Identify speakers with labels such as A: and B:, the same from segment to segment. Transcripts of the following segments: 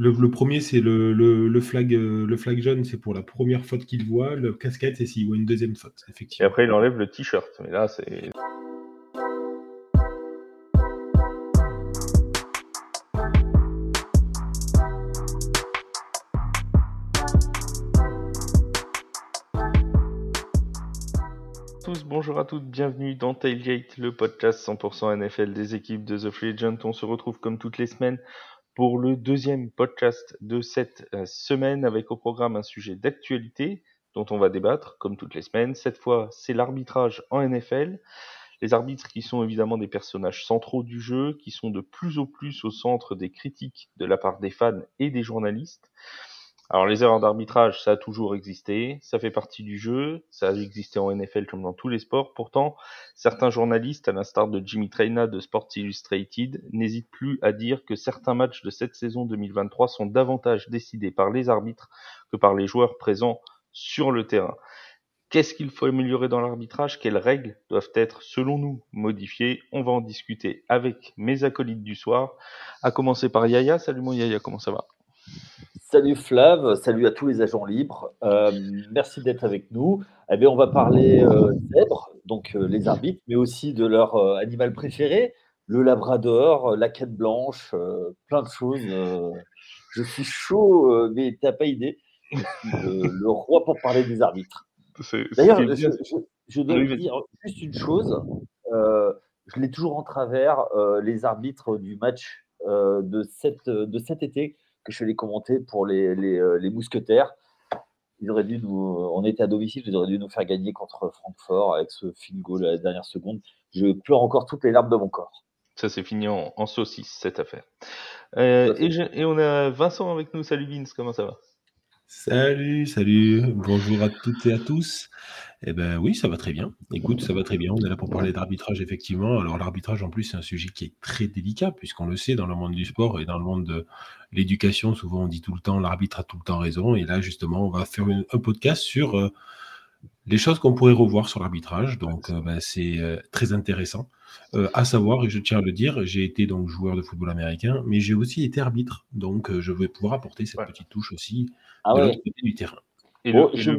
A: le, premier, c'est le, le, flag, euh, le flag jaune, c'est pour la première faute qu'il voit. Le casquette, c'est s'il voit une deuxième faute, effectivement.
B: Et après, il enlève le t-shirt. Mais là, c'est. bonjour à toutes, bienvenue dans Tailgate, le podcast 100% NFL des équipes de The Free Agent. On se retrouve comme toutes les semaines pour le deuxième podcast de cette euh, semaine avec au programme un sujet d'actualité dont on va débattre comme toutes les semaines. Cette fois, c'est l'arbitrage en NFL. Les arbitres qui sont évidemment des personnages centraux du jeu, qui sont de plus en plus au centre des critiques de la part des fans et des journalistes. Alors les erreurs d'arbitrage, ça a toujours existé, ça fait partie du jeu, ça a existé en NFL comme dans tous les sports. Pourtant, certains journalistes, à l'instar de Jimmy Traina de Sports Illustrated, n'hésitent plus à dire que certains matchs de cette saison 2023 sont davantage décidés par les arbitres que par les joueurs présents sur le terrain. Qu'est-ce qu'il faut améliorer dans l'arbitrage? Quelles règles doivent être, selon nous, modifiées? On va en discuter avec mes acolytes du soir, à commencer par Yaya. Salut mon Yaya, comment ça va?
C: Salut Flav, salut à tous les agents libres. Euh, merci d'être avec nous. Eh bien, on va parler euh, zèbres, donc euh, les arbitres, mais aussi de leur euh, animal préféré, le labrador, la quête blanche, plein de choses. je suis chaud, mais t'as pas idée. Je suis le, roi pour parler des arbitres. D'ailleurs, je, dois dire juste une chose. je l'ai toujours en travers, les arbitres du match de cet été que je l'ai commenté pour les, les, euh, les, mousquetaires. Ils auraient dû nous, on était à domicile, ils auraient dû nous faire gagner contre Francfort avec ce field goal à la dernière seconde. Je pleure encore toutes les larmes de mon corps.
B: Ça s'est fini en, en, saucisse cette affaire. Euh, et, et, on a Vincent avec nous. Salut Vince, comment ça va?
A: Salut, salut, bonjour à toutes et à tous. Eh ben oui, ça va très bien. Écoute, ça va très bien. On est là pour parler d'arbitrage, effectivement. Alors l'arbitrage, en plus, c'est un sujet qui est très délicat, puisqu'on le sait, dans le monde du sport et dans le monde de l'éducation, souvent on dit tout le temps, l'arbitre a tout le temps raison. Et là, justement, on va faire un podcast sur euh, les choses qu'on pourrait revoir sur l'arbitrage. Donc, euh, ben, c'est euh, très intéressant. à savoir, et je tiens à le dire, j'ai été donc joueur de football américain, mais j'ai aussi été arbitre. Donc, je vais pouvoir apporter cette petite touche aussi ah de l'autre côté du terrain.
C: Et je,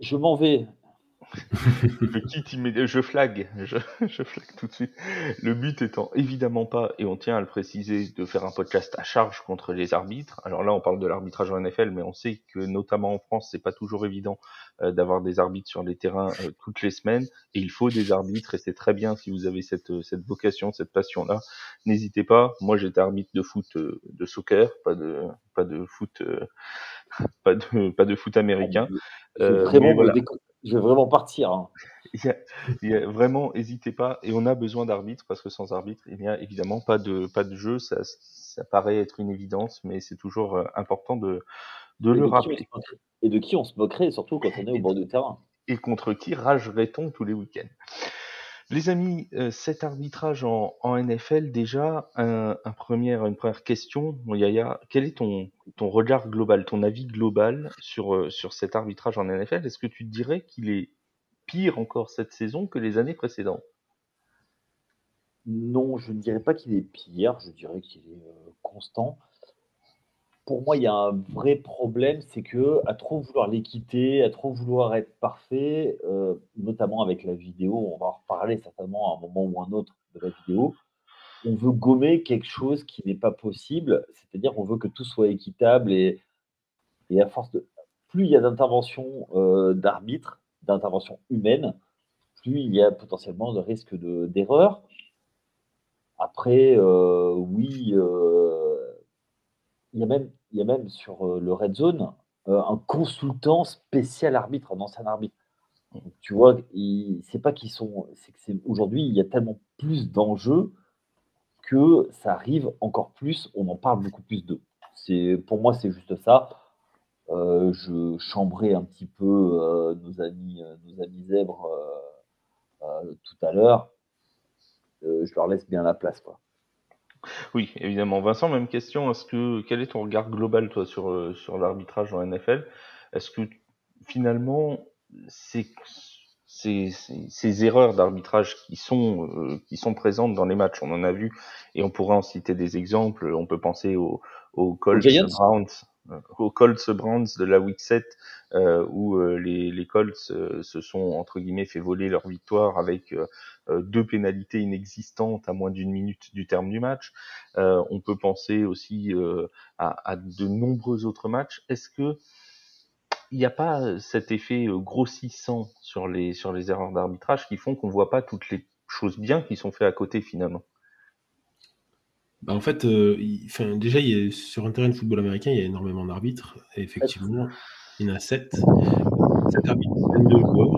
C: je m'en vais
B: je flag, je, je flag tout de suite. Le but étant évidemment pas, et on tient à le préciser, de faire un podcast à charge contre les arbitres. Alors là, on parle de l'arbitrage en NFL, mais on sait que notamment en France, c'est pas toujours évident euh, d'avoir des arbitres sur les terrains euh, toutes les semaines, et il faut des arbitres, et c'est très bien si vous avez cette, euh, cette vocation, cette passion-là. N'hésitez pas. Moi, j'étais arbitre de foot, de soccer, pas de, pas de foot, pas de, pas de foot américain.
C: Je vais vraiment partir. Hein.
B: Il, y a, vraiment, n'hésitez pas. Et on a besoin d'arbitres parce que sans arbitre, il n'y a évidemment pas de, pas de jeu. Ça, ça paraît être une évidence, mais c'est toujours euh, important de, de le rappeler.
C: Et de qui on se moquerait, surtout quand on est au bord du terrain.
B: Et contre qui ragerait-on tous les week-ends? Les amis, euh, cet arbitrage en, NFL, déjà, une première question, Yaya, quel est ton, ton regard global, ton avis global sur, euh, sur cet arbitrage en NFL Est-ce que tu dirais qu'il est pire encore cette saison que les années précédentes?
C: Non, je ne dirais pas qu'il est pire, je dirais qu'il est euh, constant pour moi, il y a un vrai problème, c'est que à trop vouloir l'équité, à trop vouloir être parfait, euh, notamment avec la vidéo, on va en reparler certainement à un moment ou un autre de la vidéo, on veut gommer quelque chose qui n'est pas possible, c'est-à-dire on veut que tout soit équitable et, et à force de plus il y a d'intervention euh, d'arbitre, d'intervention humaine, plus il y a potentiellement de risque d'erreur. Après, euh, oui, il y a même, il y a même sur euh, le Red Zone euh, un consultant spécial arbitre, un ancien arbitre. tu vois, c'est pas qu'ils sont. Aujourd'hui, il y a tellement plus d'enjeux que ça arrive encore plus. On en parle beaucoup plus d'eux. Pour moi, c'est juste ça. Euh, je chambrais un petit peu nos amis, nos amis zèbres tout à l'heure. je leur laisse bien la place, quoi.
B: Oui, évidemment. Vincent, même question. Est-ce que quel est ton regard global toi sur euh, sur l'arbitrage en NFL Est-ce que finalement ces, ces, ces erreurs d'arbitrage qui sont euh, qui sont présentes dans les matchs, on en a vu et on pourrait en citer des exemples. On peut penser au, aux Colts Browns, aux Colts Browns de la Week 7 où les, les Colts se sont entre guillemets fait voler leur victoire avec deux pénalités inexistantes à moins d'une minute du terme du match. on peut penser aussi à, de nombreux autres matchs. Est-ce que il n'y a pas cet effet grossissant sur les, sur les erreurs d'arbitrage qui font qu'on voit pas toutes les choses bien qui sont faites à côté finalement?
A: Bah en fait, euh, déjà, sur un terrain de football américain, il y a énormément d'arbitres. Effectivement, il y en a 7. 7 arbitres, 22 joueurs.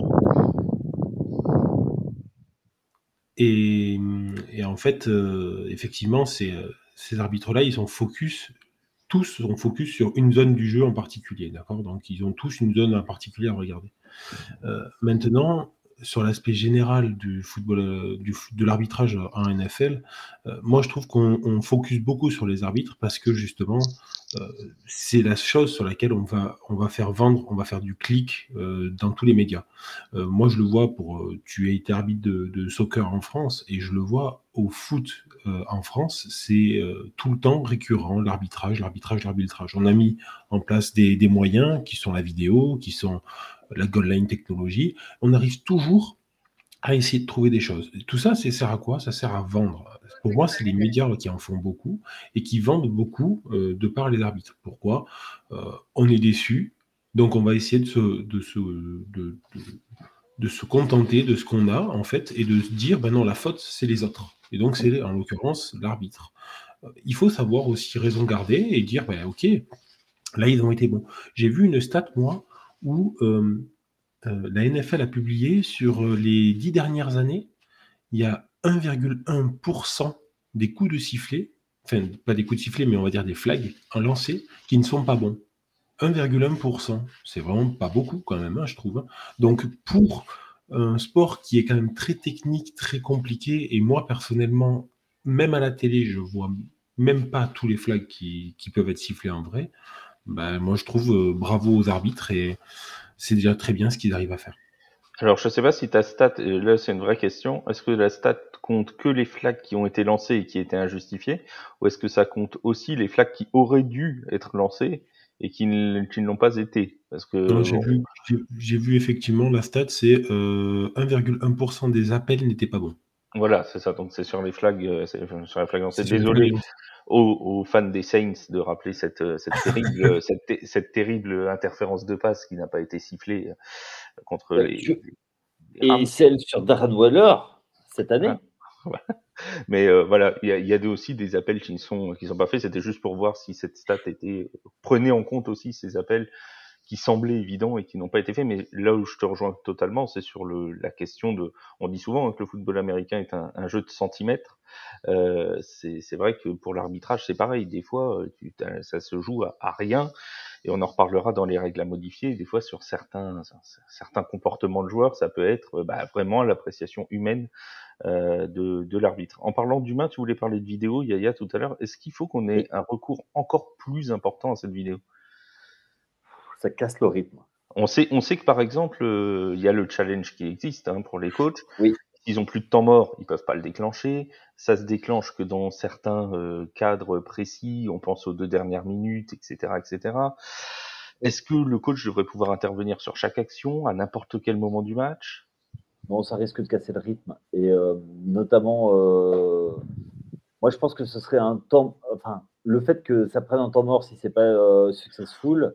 A: Et, en fait, euh, effectivement, ces, ces arbitres-là, ils sont focus tous sont focus sur une zone du jeu en particulier, d'accord? Donc ils ont tous une zone en particulier à regarder. Euh, maintenant, sur l'aspect général du football, euh, de l'arbitrage en NFL, euh, moi je trouve qu'on focus beaucoup sur les arbitres parce que justement euh, c'est la chose sur laquelle on va, on va faire vendre, on va faire du clic dans tous les médias. moi je le vois pour, tu as été arbitre de, soccer en France et je le vois au foot en France, c'est tout le temps récurrent l'arbitrage, l'arbitrage, l'arbitrage. On a mis en place des moyens qui sont la vidéo, qui sont la goal line technologie, on arrive toujours à essayer de trouver des choses. Tout ça, ça sert à quoi? Ça sert à vendre. Pour moi, c'est les médias qui en font beaucoup et qui vendent beaucoup euh, de par les arbitres. Pourquoi? Euh, On est déçu, donc on va essayer de se, de, se, de, se contenter de ce qu'on a, en fait, et de se dire, ben non, la faute, c'est les autres. Et donc, c'est en l'occurrence l'arbitre. Il faut savoir aussi raison garder et dire, ben, ok, là, ils ont été bons. J'ai vu une stat, moi, où euh, euh, la NFL a publié sur euh, les dix dernières années, il y a 1,1% des coups de sifflet, enfin pas des coups de sifflet, mais on va dire des flags en lancé qui ne sont pas bons. 1,1%, c'est vraiment pas beaucoup quand même, hein, je trouve. Hein. Donc pour un sport qui est quand même très technique, très compliqué, et moi personnellement, même à la télé, je vois même pas tous les flags qui peuvent être sifflés en vrai. Bah, moi je trouve euh, bravo aux arbitres et c'est déjà très bien ce qu'ils arrivent à faire.
B: Alors je sais pas si ta stat, là c'est une vraie question, est-ce que la stat compte que les flags qui ont été lancés et qui étaient injustifiés, ou est-ce que ça compte aussi les flags qui auraient dû être lancés et qui ne, l'ont pas été?
A: Parce que j'ai vu, effectivement la stat, c'est 1,1% euh, des appels n'étaient pas bons.
B: Voilà, c'est ça. Donc c'est sur les flags, euh, sur les flags lancés. Désolé, aux, fans des Saints de rappeler cette, euh, cette terrible, euh, cette, cette, terrible interférence de passe qui n'a pas été sifflée euh, contre bah, les,
C: Et celle sur Darren Waller cette année.
B: Mais voilà, il y a, y a, aussi des appels qui ne sont qui sont pas faits. C'était juste pour voir si cette stat était prenait en compte aussi ces appels qui semblaient évidents et qui n'ont pas été faits. Mais là où je te rejoins totalement, c'est sur le, la question de. On dit souvent que le football américain est un, un jeu de centimètres. Euh, c'est vrai que pour l'arbitrage, c'est pareil. Des fois, euh, tu, ça se joue à, rien. Et on en reparlera dans les règles à modifier. Des fois, sur certains, certains comportements de joueurs, ça peut être bah, vraiment l'appréciation humaine euh, de, de l'arbitre. En parlant d'humain, tu voulais parler de vidéo, Yaya, tout à l'heure. Est-ce qu'il faut qu'on ait un recours encore plus important à cette vidéo?
C: Ça casse le rythme.
B: On sait, on sait que par exemple, euh, il y a le challenge qui existe hein, pour les coachs.
C: Oui.
B: S'ils ont plus de temps mort, ils peuvent pas le déclencher. Ça se déclenche que dans certains euh, cadres précis. On pense aux deux dernières minutes, etc., etc. Est-ce que le coach devrait pouvoir intervenir sur chaque action à n'importe quel moment du match?
C: Non, ça risque de casser le rythme. Et euh, notamment, moi, je pense que ce serait un temps. Enfin, le fait que ça prenne un temps mort si c'est pas successful,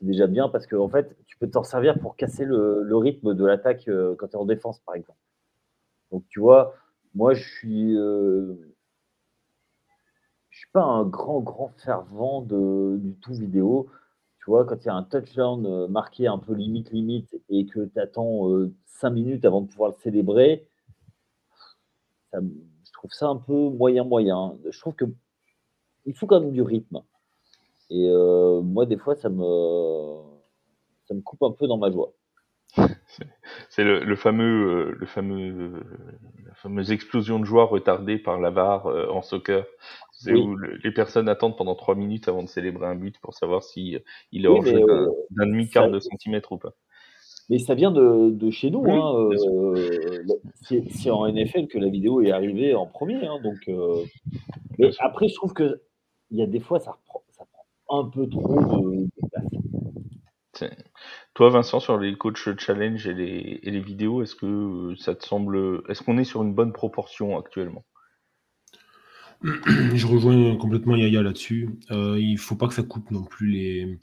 C: c'est déjà bien parce que en fait, tu peux t'en servir pour casser le, rythme de l'attaque euh, quand tu es en défense, par exemple. Donc, tu vois, moi, je suis, euh, je suis pas un grand, grand fervent de, du tout vidéo. Tu vois, quand il y a un touchdown euh, marqué un peu limite, limite, et que tu attends 5 minutes avant de pouvoir le célébrer, je trouve ça un peu moyen, moyen. Je trouve que il faut quand même du rythme. Et euh, moi, des fois, ça me, ça me coupe un peu dans ma joie.
B: C'est le, fameux, euh, le fameux, la fameuse explosion de joie retardée par la VAR euh, en soccer. C'est où les personnes attendent pendant trois minutes avant de célébrer un but pour savoir si il est hors jeu d'un demi-quart de centimètre ou pas.
C: Mais ça vient de, de chez nous. hein, c'est en NFL que la vidéo est arrivée en premier. Hein, donc, mais après, je trouve que il y a des fois, ça, reprend, un peu trop de,
B: place. Toi, Vincent, sur les coachs challenge et les, et les vidéos, est-ce que ça te semble, est-ce qu'on est sur une bonne proportion actuellement?
A: Je rejoins complètement Yaya là-dessus. Euh, il faut pas que ça coupe non plus les,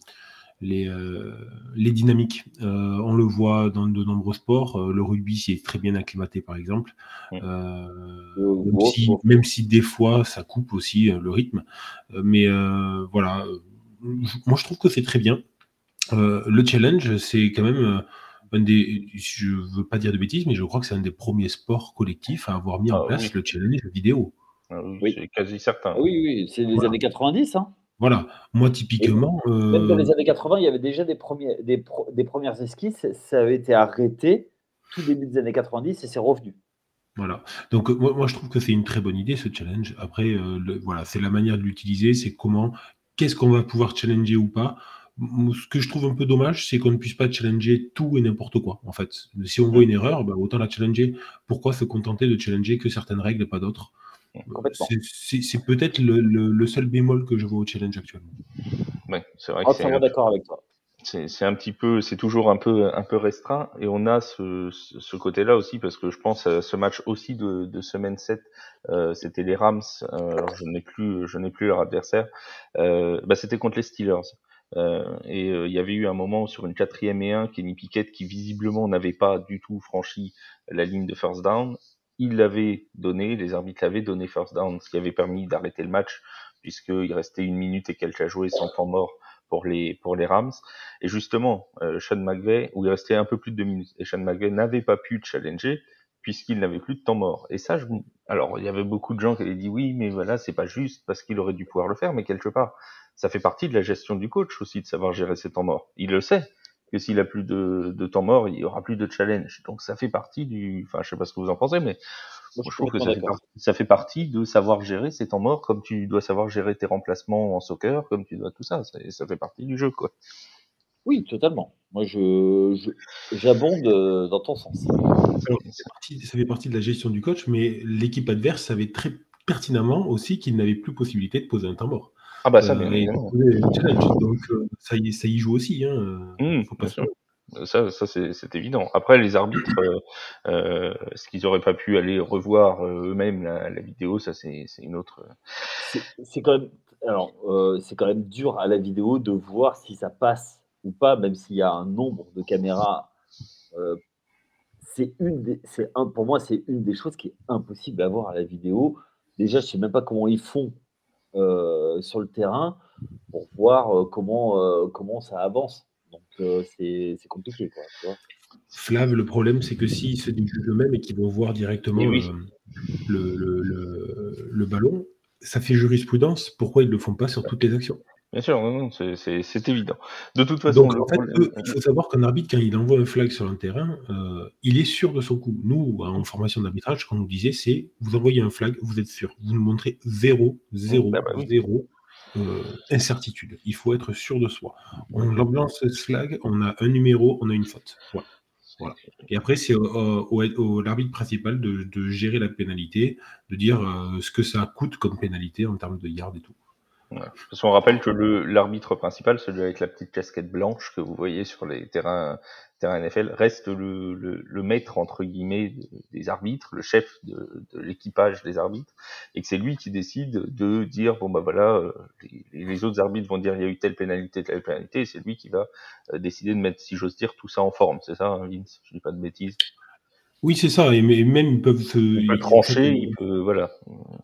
A: les, euh, les dynamiques. Euh, on le voit dans de nombreux sports. Euh, le rugby s'y est très bien acclimaté, par exemple. Même si, même, si, des fois ça coupe aussi le rythme. mais voilà, moi je trouve que c'est très bien. le challenge, c'est quand même un des, je veux pas dire de bêtises, mais je crois que c'est un des premiers sports collectifs à avoir mis en ah place le challenge vidéo.
B: Ah oui, c'est quasi certain.
C: Ah oui, oui, c'est les années 90. Hein.
A: Voilà, moi typiquement.
C: Même dans les années 80, il y avait déjà des, premiers, des, des, premières esquisses, ça avait été arrêté tout début des années 90 et c'est revenu.
A: Voilà, donc moi, moi, je trouve que c'est une très bonne idée ce challenge. Après, voilà, c'est la manière de l'utiliser, c'est comment, qu'est-ce qu'on va pouvoir challenger ou pas. Ce que je trouve un peu dommage, c'est qu'on ne puisse pas challenger tout et n'importe quoi. En fait, si on voit une erreur, bah, autant la challenger. Pourquoi se contenter de challenger que certaines règles et pas d'autres? C'est peut-être le, seul bémol que je vois au challenge actuellement.
B: Oui, c'est vrai. que
C: d'accord avec toi.
B: C'est un petit peu, c'est toujours un peu un peu restreint et on a ce, ce côté-là aussi parce que je pense à ce match aussi de, de semaine 7, euh, c'était les Rams. Euh, alors je n'ai plus je n'ai plus leur adversaire. Euh, bah c'était contre les Steelers. et il y avait eu un moment sur une quatrième et un, Kenny Pickett qui visiblement n'avait pas du tout franchi la ligne de first down il l'avait donné, les arbitres l'avaient donné first down, ce qui avait permis d'arrêter le match, puisqu'il restait une minute et quelques à jouer sans temps mort pour les, pour les Rams. Et justement, euh, Sean McVay, où il restait un peu plus de deux minutes, et Sean McVay n'avait pas pu challenger, puisqu'il n'avait plus de temps mort. Et ça, je... alors, il y avait beaucoup de gens qui avaient dit oui, mais voilà, c'est pas juste, parce qu'il aurait dû pouvoir le faire, mais quelque part, ça fait partie de la gestion du coach aussi, de savoir gérer ses temps morts. Il le sait, que s'il a plus de, de, temps mort, il y aura plus de challenge. Donc ça fait partie du, enfin je sais pas ce que vous en pensez, mais je, trouve que ça fait, partie, ça fait, partie, de savoir gérer ces temps morts, comme tu dois savoir gérer tes remplacements en soccer, comme tu dois tout ça. Ça, ça fait partie du jeu, quoi.
C: Oui, totalement. Moi, je, j'abonde euh, dans ton sens.
A: ça fait partie de la gestion du coach, mais l'équipe adverse savait très pertinemment aussi qu'il n'avait plus possibilité de poser un temps mort.
B: Ah bah ça, euh,
A: Donc euh, ça, y, ça y joue aussi. Hein.
B: Mmh, faut pas ça, ça c'est évident. Après, les arbitres, euh, euh, est-ce qu'ils auraient pas pu aller revoir eux-mêmes la, la, vidéo Ça, c'est une autre.
C: C'est quand même, alors, c'est quand même dur à la vidéo de voir si ça passe ou pas, même s'il y a un nombre de caméras. c'est une, c'est un, pour moi, c'est une des choses qui est impossible à voir à la vidéo. Déjà, je sais même pas comment ils font euh, sur le terrain pour voir euh, comment, euh, comment ça avance. C'est compliqué. Quoi,
A: Flav, le problème, c'est que s'ils se dirigent eux-mêmes et qu'ils vont voir directement le, le, le, le, ballon, ça fait jurisprudence. Pourquoi ils ne le font pas sur toutes les actions
B: Bien sûr, non, c'est évident. De toute façon,
A: Donc, en fait, il faut savoir qu'un arbitre, quand il envoie un flag sur un terrain, euh, il est sûr de son coup. Nous, en formation d'arbitrage, ce qu'on nous disait, c'est vous envoyez un flag, vous êtes sûr. Vous nous montrez zéro, zéro, ah bah zéro euh, incertitude. Il faut être sûr de soi. On lance ce flag, on a un numéro, on a une faute. Voilà. Et après, c'est au, l'arbitre principal de, gérer la pénalité, de dire euh, ce que ça coûte comme pénalité en termes de yard et tout.
B: Parce qu'on rappelle que l'arbitre principal, celui avec la petite casquette blanche que vous voyez sur les terrains, terrains NFL, reste le, le, maître entre guillemets des arbitres, le chef de, de l'équipage des arbitres, et que c'est lui qui décide de dire bon bah voilà, euh, les, les, autres arbitres vont dire il y a eu telle pénalité, telle pénalité, et c'est lui qui va euh, décider de mettre, si j'ose dire, tout ça en forme. C'est ça, hein, Vince Je dis pas de bêtises.
A: Oui, c'est ça. Et même ils peuvent se.
B: Il peut trancher, il peut. Voilà.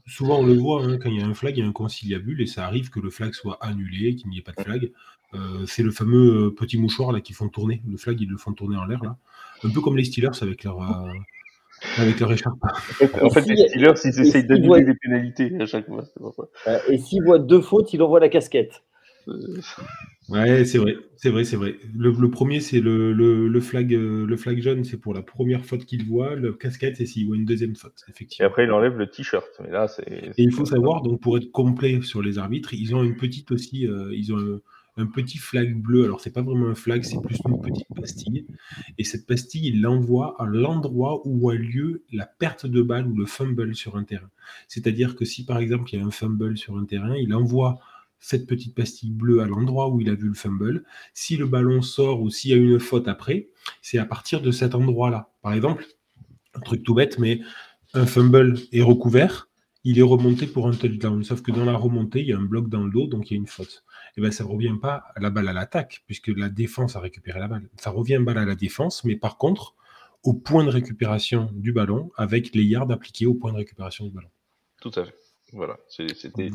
A: Souvent, on le voit, hein, quand il y a un flag, il y a un conciliabule et ça arrive que le flag soit annulé, qu'il n'y ait pas de flag. Euh, c'est le fameux euh, petit mouchoir là qui font tourner. Le flag, ils le font tourner en l'air là. Un peu comme les Steelers avec leur. Euh, avec leur écharpe.
B: En fait, les Steelers, ils essayent d'annuler des pénalités à chaque fois.
C: Et s'ils voient deux fautes, il envoie la casquette.
A: Ouais, c'est vrai, c'est vrai, c'est vrai. Le, premier, c'est le, le, flag, euh, le flag jaune, c'est pour la première faute qu'il voit. Le casquette, c'est s'il voit une deuxième faute, effectivement.
B: Et après, il enlève le t-shirt. Mais là, c'est.
A: Et il faut savoir, donc, pour être complet sur les arbitres, ils ont une petite aussi, euh, ils ont un, petit flag bleu. Alors, c'est pas vraiment un flag, c'est plus une petite pastille. Et cette pastille, il l'envoie à l'endroit où a lieu la perte de balle ou le fumble sur un terrain. C'est-à-dire que si, par exemple, il y a un fumble sur un terrain, il envoie cette petite pastille bleue à l'endroit où il a vu le fumble. Si le ballon sort ou s'il y a une faute après, c'est à partir de cet endroit-là. Par exemple, un truc tout bête, mais un fumble est recouvert, il est remonté pour un touchdown. Sauf que dans la remontée, il y a un bloc dans le dos, donc il y a une faute. Et eh bien, ça ne revient pas à la balle à l'attaque, puisque la défense a récupéré la balle. Ça revient balle à la défense, mais par contre, au point de récupération du ballon, avec les yards appliqués au point de récupération du ballon.
B: Tout à fait. Voilà, c'était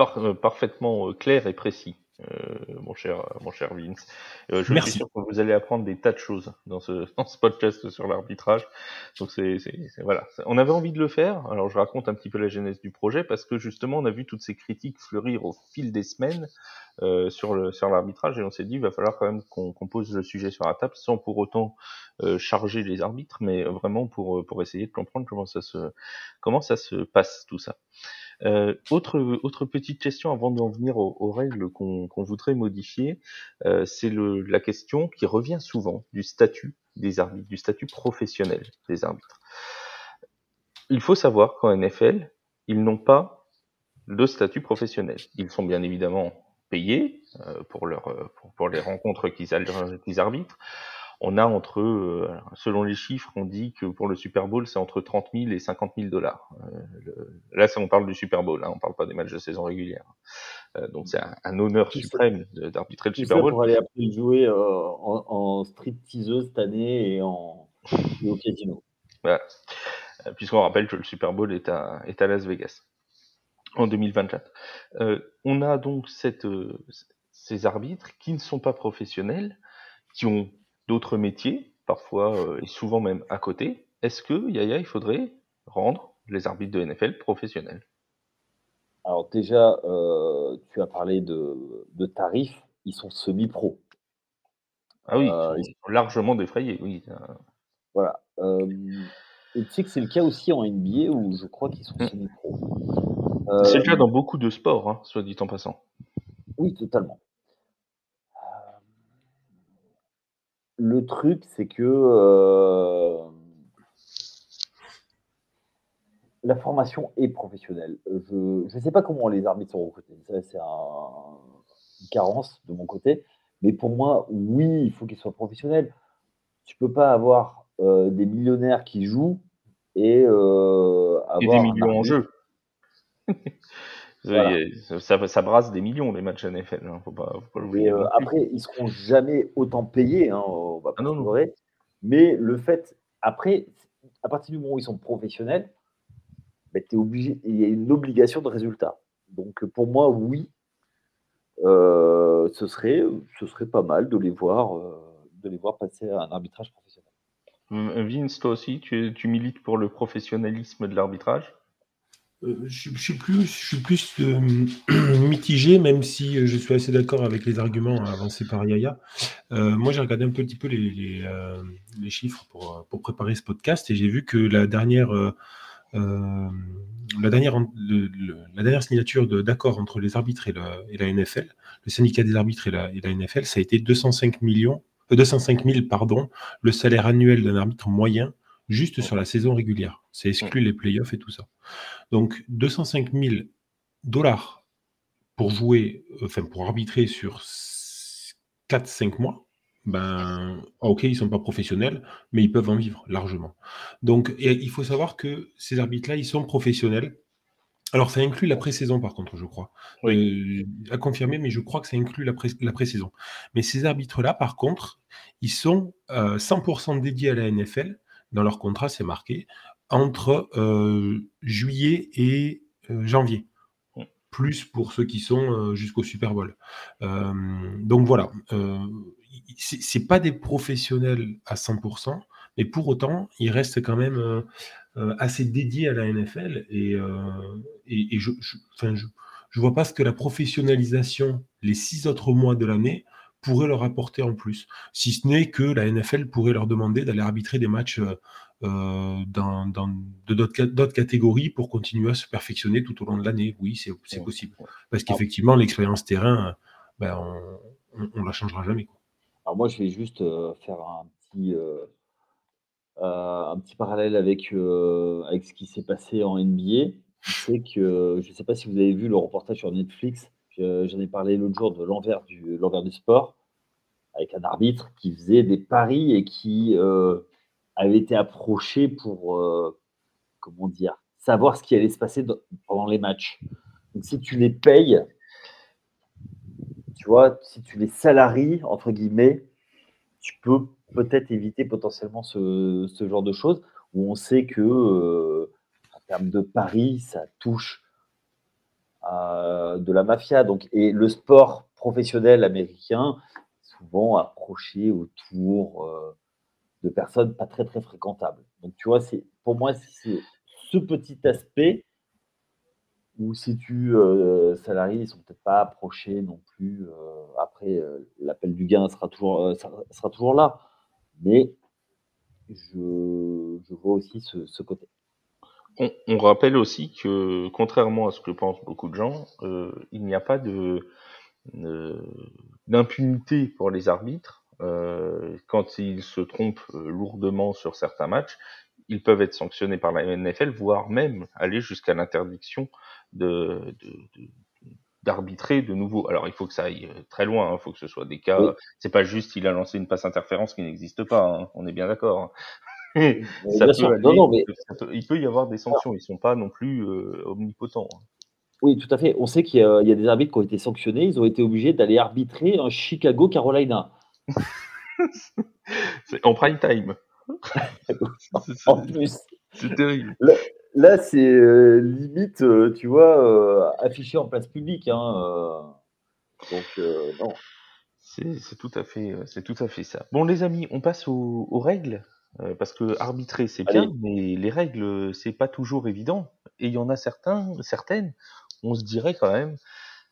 B: euh, parfaitement euh, clair et précis. Euh, mon cher, mon cher Vince. Euh, je suis sûr que vous allez apprendre des tas de choses dans ce, dans ce podcast sur l'arbitrage. Donc c'est, voilà. On avait envie de le faire. Alors je raconte un petit peu la genèse du projet parce que justement on a vu toutes ces critiques fleurir au fil des semaines euh, sur le sur l'arbitrage et on s'est dit il va falloir quand même qu'on, pose le sujet sur la table sans pour autant euh, charger les arbitres, mais vraiment pour pour essayer de comprendre comment ça se comment ça se passe tout ça. Euh, autre, autre petite question avant d'en venir aux, règles qu'on voudrait modifier, euh, c'est la question qui revient souvent du statut des arbitres, du statut professionnel des arbitres. Il faut savoir qu'en NFL, ils n'ont pas de statut professionnel. Ils sont bien évidemment payés euh, pour, leur, pour, pour, les rencontres qu'ils arbitrent on a entre, euh, selon les chiffres, on dit que pour le Super Bowl, c'est entre 30 000 et 50 000 dollars. Euh, là, on parle du Super Bowl, hein, on parle pas des matchs de saison régulière. Euh, donc c'est un, honneur suprême d'arbitrer le Super Bowl.
C: Pour aller après jouer en, en street teaseuse cette année et, en, au casino.
B: Voilà. Puisqu'on rappelle que le Super Bowl est à, est à Las Vegas en 2024. on a donc cette, ces arbitres qui ne sont pas professionnels, qui ont d'autres métiers, parfois euh, et souvent même à côté, est-ce que, Yaya, il faudrait rendre les arbitres de NFL professionnels?
C: Alors déjà, euh, tu as parlé de, tarifs, ils sont semi-pro.
B: Ah oui, euh, ils sont largement défrayés, oui.
C: Voilà. et tu sais que c'est le cas aussi en NBA où je crois qu'ils sont hmm. semi-pro.
B: c'est le cas dans beaucoup de sports, hein, soit dit en passant.
C: Oui, totalement. Le truc, c'est que, euh, la formation est professionnelle. Je ne sais pas comment les arbitres sont recrutés. Ça, c'est une carence de mon côté. Mais pour moi, oui, il faut qu'ils soient professionnels. Tu peux pas avoir, euh, des millionnaires qui jouent et euh,
B: Et des millions en jeu. Ça, ça, brasse des millions les matchs NFL. Hein, faut pas, faut pas
C: euh, après, ils seront jamais autant payés. Hein, on va pas ah Mais le fait, après, à partir du moment où ils sont professionnels, bah, es obligé, il y a une obligation de résultat. Donc pour moi, oui, euh, ce, serait, ce serait pas mal de les voir, euh, de les voir passer à un arbitrage professionnel.
B: Vince, toi aussi, tu, tu milites pour le professionnalisme de l'arbitrage?
A: Euh, je, suis plus, euh, mitigé, même si euh, je suis assez d'accord avec les arguments avancés par Yaya. moi, j'ai regardé un petit peu les, chiffres pour, préparer ce podcast et j'ai vu que la dernière signature d'accord entre les arbitres et la, et la, NFL, le syndicat des arbitres et la, et la NFL, ça a été 205 millions, 205 000 pardon, le salaire annuel d'un arbitre moyen juste sur la saison régulière. C'est exclu les playoffs et tout ça. Donc 205 000 dollars pour jouer, enfin pour arbitrer sur 4-5 mois, ben ok, ils sont pas professionnels, mais ils peuvent en vivre largement. Donc il faut savoir que ces arbitres-là, ils sont professionnels. Alors ça inclut la pré-saison par contre, je crois. Euh, à confirmer, mais je crois que ça inclut la, pré-saison. mais ces arbitres-là, par contre, ils sont 100% euh, dédiés à la NFL dans leur contrat, c'est marqué entre euh, juillet et euh, janvier. Plus pour ceux qui sont euh, jusqu'au Super Bowl. donc voilà, c'est pas des professionnels à 100%, mais pour autant, ils restent quand même assez dédiés à la NFL et, et, je, je, je, vois pas ce que la professionnalisation les six autres mois de l'année pourrait leur apporter en plus. Si ce n'est que la NFL pourrait leur demander d'aller arbitrer des matchs euh, euh, dans, de d'autres catégories pour continuer à se perfectionner tout au long de l'année. Oui, c'est, possible. Parce qu'effectivement, l'expérience terrain, ben, on ne la changera jamais.
C: Alors moi, je vais juste euh, faire un petit, un petit parallèle avec, avec ce qui s'est passé en NBA. C'est que je ne sais pas si vous avez vu le reportage sur Netflix j'en ai parlé l'autre jour de l'envers du, l'envers du sport, avec un arbitre qui faisait des paris et qui avait été approché pour, comment dire, savoir ce qui allait se passer pendant les matchs. Donc si tu les payes, tu vois, si tu les salaries, entre guillemets, tu peux peut-être éviter potentiellement ce, genre de choses où on sait que, euh, en termes de paris, ça touche à de la mafia. Donc, et le sport professionnel américain, souvent autour euh, de personnes pas très très fréquentables. Donc, tu vois, c'est pour moi, c'est ce petit aspect où si tu euh, ils sont peut-être pas approchés non plus. Euh, après, euh, l'appel du gain sera toujours, sera, toujours là. Mais je vois aussi ce, côté.
B: On, rappelle aussi que, contrairement à ce que pensent beaucoup de gens, il n'y a pas de d'impunité pour les arbitres. quand ils se trompent lourdement sur certains matchs, ils peuvent être sanctionnés par la NFL, voire même aller jusqu'à l'interdiction de, d'arbitrer de nouveau. Alors il faut que ça aille euh, très loin, il hein. faut que ce soit des cas. C'est pas juste il a lancé une passe interférence qui n'existe pas. Hein. On est bien d'accord. il peut y avoir des sanctions. Ils sont pas non plus euh, omnipotents. Hein.
C: Oui, tout à fait. On sait qu'il y, a des arbitres qui ont été sanctionnés. Ils ont été obligés d'aller arbitrer en Chicago-Carolina.
B: en prime time.
C: en plus.
B: C'est terrible.
C: Là, c'est euh, limite, euh, tu vois, euh, affiché en place publique. Hein, donc, non.
B: C'est tout à fait, c'est tout à fait ça. Bon, les amis, on passe aux, règles parce que arbitrer c'est bien, mais les règles c'est pas toujours évident. Et il y en a certains, certaines, on se dirait quand même,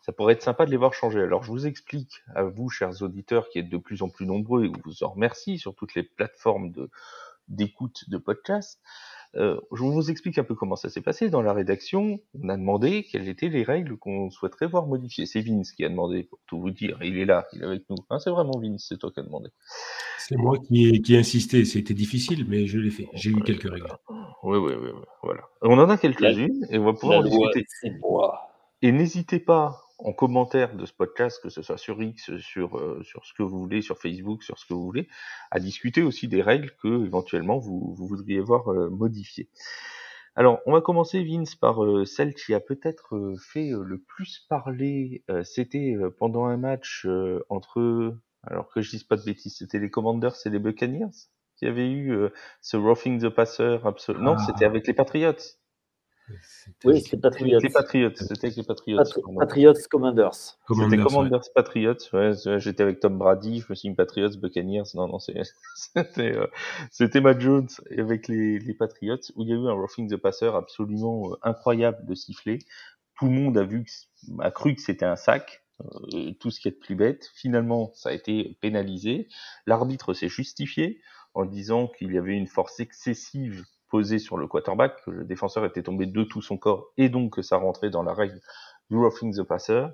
B: ça pourrait être sympa de les voir changer. Alors je vous explique à vous, chers auditeurs, qui êtes de plus en plus nombreux et vous en remercie sur toutes les plateformes de d'écoute de podcast. Euh, je vous explique un peu comment ça s'est passé. Dans la rédaction, on a demandé quelles étaient les règles qu'on souhaiterait voir modifiées. C'est Vince qui a demandé, pour tout vous dire. Il est là, il est avec nous. Hein, c'est vraiment Vince, c'est toi qui as demandé.
A: C'est moi qui ai, insisté. C'était difficile, mais je l'ai fait. J'ai eu quelques règles.
B: Oui, oui, oui. Voilà. On en a quelques-unes et on va pouvoir en discuter. Et n'hésitez pas en commentaire de ce podcast, que ce soit sur X, sur, euh, sur ce que vous voulez, sur Facebook, sur ce que vous voulez, à discuter aussi des règles que éventuellement vous, vous voudriez voir euh, modifiées. Alors, on va commencer, Vince, par euh, celle qui a peut-être fait le plus parler. c'était pendant un match entre, alors que je dise pas de bêtises, c'était les Commanders et les Buccaneers qui avaient eu ce roughing the passer absolument. Non, c'était ah. avec les Patriots.
C: Oui, c'est Patriots.
B: Les Patriots, c'était avec les Patriots.
C: Patriots Commanders.
B: C'était Commanders Patriots, ouais, j'étais avec Tom Brady, je me suis dit Patriots Buccaneers, non, non, c'était euh, Matt Jones avec les, les Patriots, où il y a eu un roughing the passer absolument euh, incroyable de siffler. Tout le monde a vu, a cru que c'était un sac, euh, tout ce qui est de plus bête. Finalement, ça a été pénalisé. L'arbitre s'est justifié en disant qu'il y avait une force excessive posé sur le quarterback, que le défenseur était tombé de tout son corps et donc que ça rentrait dans la règle du roughing the passer.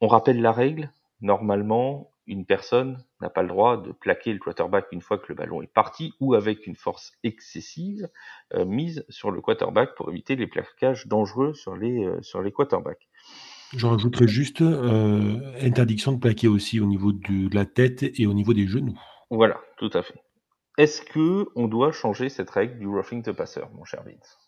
B: On rappelle la règle. Normalement, une personne n'a pas le droit de plaquer le quarterback une fois que le ballon est parti ou avec une force excessive euh, mise sur le quarterback pour éviter les plaquages dangereux sur les, euh, sur les quarterbacks.
A: J'en rajouterais juste euh, interdiction de plaquer aussi au niveau de la tête et au niveau des genoux.
B: Voilà, tout à fait. Est-ce que on doit changer cette règle du roughing the passer, mon cher Vince?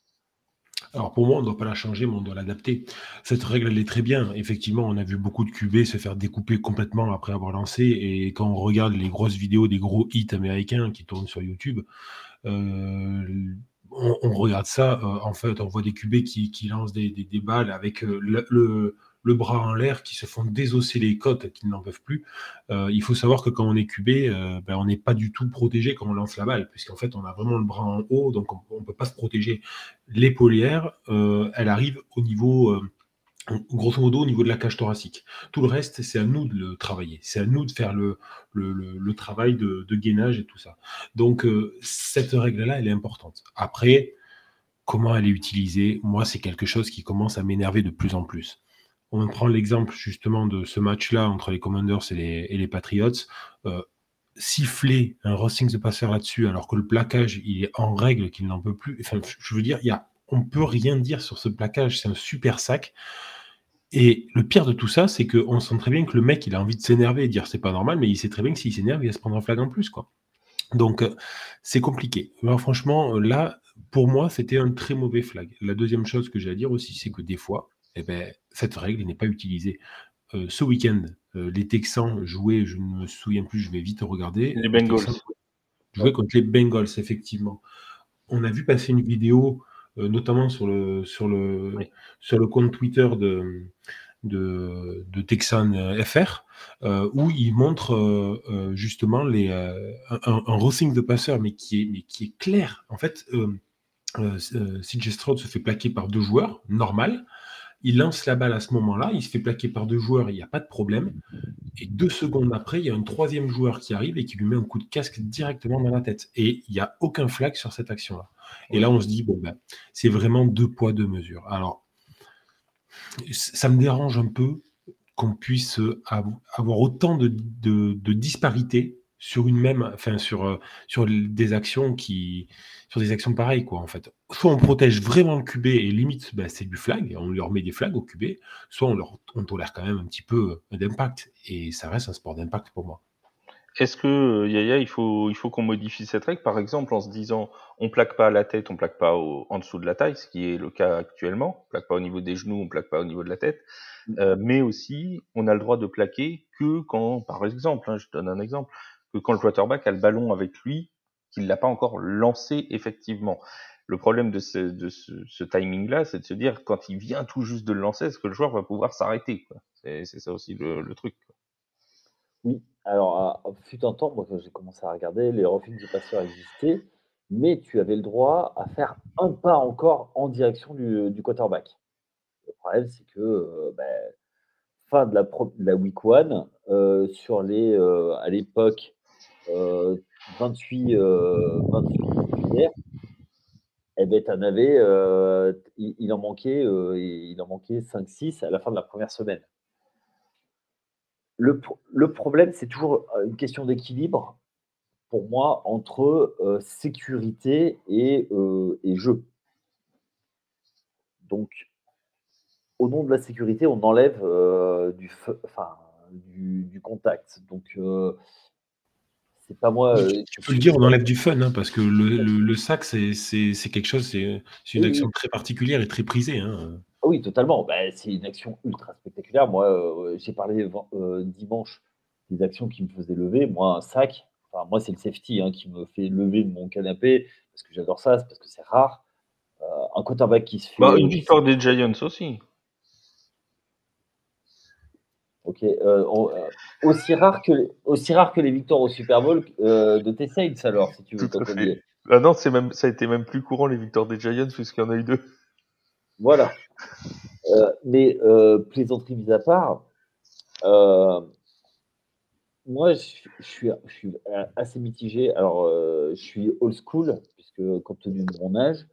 A: Alors pour moi, on ne doit pas la changer, mais on doit l'adapter. Cette règle, elle est très bien. Effectivement, on a vu beaucoup de QB se faire découper complètement après avoir lancé. Et quand on regarde les grosses vidéos des gros hits américains qui tournent sur YouTube, euh, on, regarde ça. Euh, en fait, on voit des QB qui, lancent des, balles avec euh, le le bras en l'air, qui se font désosser les côtes, qui n'en peuvent plus. Euh, il faut savoir que quand on est cubé, euh, ben, on n'est pas du tout protégé quand on lance la balle, puisqu'en fait, on a vraiment le bras en haut, donc on ne peut pas se protéger. L'épaulière, euh, elle arrive au niveau, grosso modo, au niveau de la cage thoracique. Tout le reste, c'est à nous de le travailler. C'est à nous de faire le, le, travail de, gainage et tout ça. Donc, cette règle-là, elle est importante. Après, comment elle est utilisée, moi, c'est quelque chose qui commence à m'énerver de plus en plus on prend l'exemple justement de ce match-là entre les Commanders et les, Patriots. Euh, siffler un Rossing de passeur là-dessus, alors que le plaquage il est en règle, qu'il n'en peut plus. Enfin, je veux dire, y a, on peut rien dire sur ce plaquage. C'est un super sac. Et le pire de tout ça, c'est qu'on sent très bien que le mec, il a envie de s'énerver et dire c'est pas normal, mais il sait très bien que s'il s'énerve, il va se prendre un flag en plus, quoi. Donc, euh, c'est compliqué. franchement, là, pour moi, c'était un très mauvais flag. La deuxième chose que j'ai à dire aussi, c'est que des fois, eh ben, cette règle n'est pas utilisée. Euh, ce week-end, euh, les Texans jouaient, je ne me souviens plus, je vais vite regarder.
B: Les Bengals.
A: Jouaient contre les Bengals, effectivement. On a vu passer une vidéo, notamment sur le, sur, le, sur le compte Twitter de, de, de Texan euh, FR, euh, où il montre euh, justement les, un, un de passeur, mais qui est, mais qui est clair. En fait, CJ Stroud se fait plaquer par deux joueurs, normal. Il lance la balle à ce moment-là, il se fait plaquer par deux joueurs, il n'y a pas de problème. Et deux secondes après, il y a un troisième joueur qui arrive et qui lui met un coup de casque directement dans la tête. Et il n'y a aucun flag sur cette action-là. Et là, on se dit, bon, ben, c'est vraiment deux poids, deux mesures. Alors, ça me dérange un peu qu'on puisse avoir autant de, disparités sur une même, enfin sur, euh, sur des actions qui, sur des actions pareilles quoi en fait. Soit on protège vraiment le QB et limite ben, c'est du flag, on leur met des flags au QB, soit on leur on tolère quand même un petit peu d'impact et ça reste un sport d'impact pour moi.
B: Est-ce que euh, Yaya, il faut, il faut qu'on modifie cette règle, par exemple, en se disant, on plaque pas à la tête, on plaque pas en dessous de la taille, ce qui est le cas actuellement, on plaque pas au niveau des genoux, on plaque pas au niveau de la tête, mm. euh, mais aussi, on a le droit de plaquer que quand, par exemple, hein, je donne un exemple, que quand le quarterback a le ballon avec lui, qu'il l'a pas encore lancé effectivement. Le problème de ce, timing-là, c'est de se dire, quand il vient tout juste de le lancer, est-ce que le joueur va pouvoir s'arrêter C'est ça aussi le, truc.
C: Oui, alors, fut un temps, moi, j'ai commencé à regarder, les refus de passeurs existaient, mais tu avais le droit à faire un pas encore en direction du, quarterback. Le problème, c'est que euh, ben, fin de la, week one, euh, sur les, euh, à l'époque, 28, 28 eh en avais, il, il, en manquait, en manquait 5-6 à la fin de la première semaine le, problème, c'est toujours euh, une question d'équilibre, pour moi, entre euh, sécurité euh, et, jeu. Donc, au nom de la sécurité, on enlève du, du, contact. Donc, c'est pas moi.
A: tu peux le dire, on enlève du fun, hein, parce que le, sac, c'est quelque chose, c'est une action très particulière et très prisée. Hein.
C: Ah oui, totalement. Bah, c'est une action ultra spectaculaire. Moi, euh, j'ai parlé euh, dimanche des actions qui me faisaient lever. Moi, un sac, enfin, moi, c'est le safety hein, qui me fait lever de mon canapé parce que j'adore ça, parce que c'est rare. Euh, un quarterback qui se fait.
B: Bah, une victoire des Giants aussi.
C: Ok. aussi, rare que les, aussi rare que les victoires au Super Bowl de tes Saints, alors, si tu veux.
B: Tout ah non, même, ça a été même plus courant les victoires des Giants puisqu'il y en a eu deux.
C: Voilà. Euh, mais euh, plaisanterie mise à part, euh, moi, je, suis, je, suis, assez mitigé. Alors, je suis old school, puisque compte tenu de mon âge,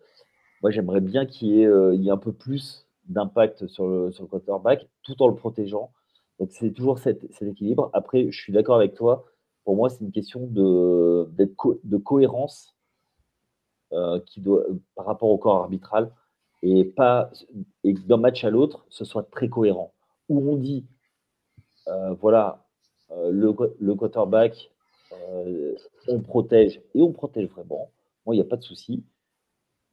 C: moi, j'aimerais bien qu'il y, ait un peu plus d'impact sur le, sur le quarterback, tout en le protégeant. Donc, c'est toujours cet, équilibre. Après, je suis d'accord avec toi. Pour moi, c'est une question de, de cohérence qui doit, par rapport au corps arbitral et pas et d'un match à l'autre, ce soit très cohérent. Où on dit, euh, voilà, euh, le, le, quarterback, euh, on protège et on protège vraiment. Moi, il n'y a pas de souci.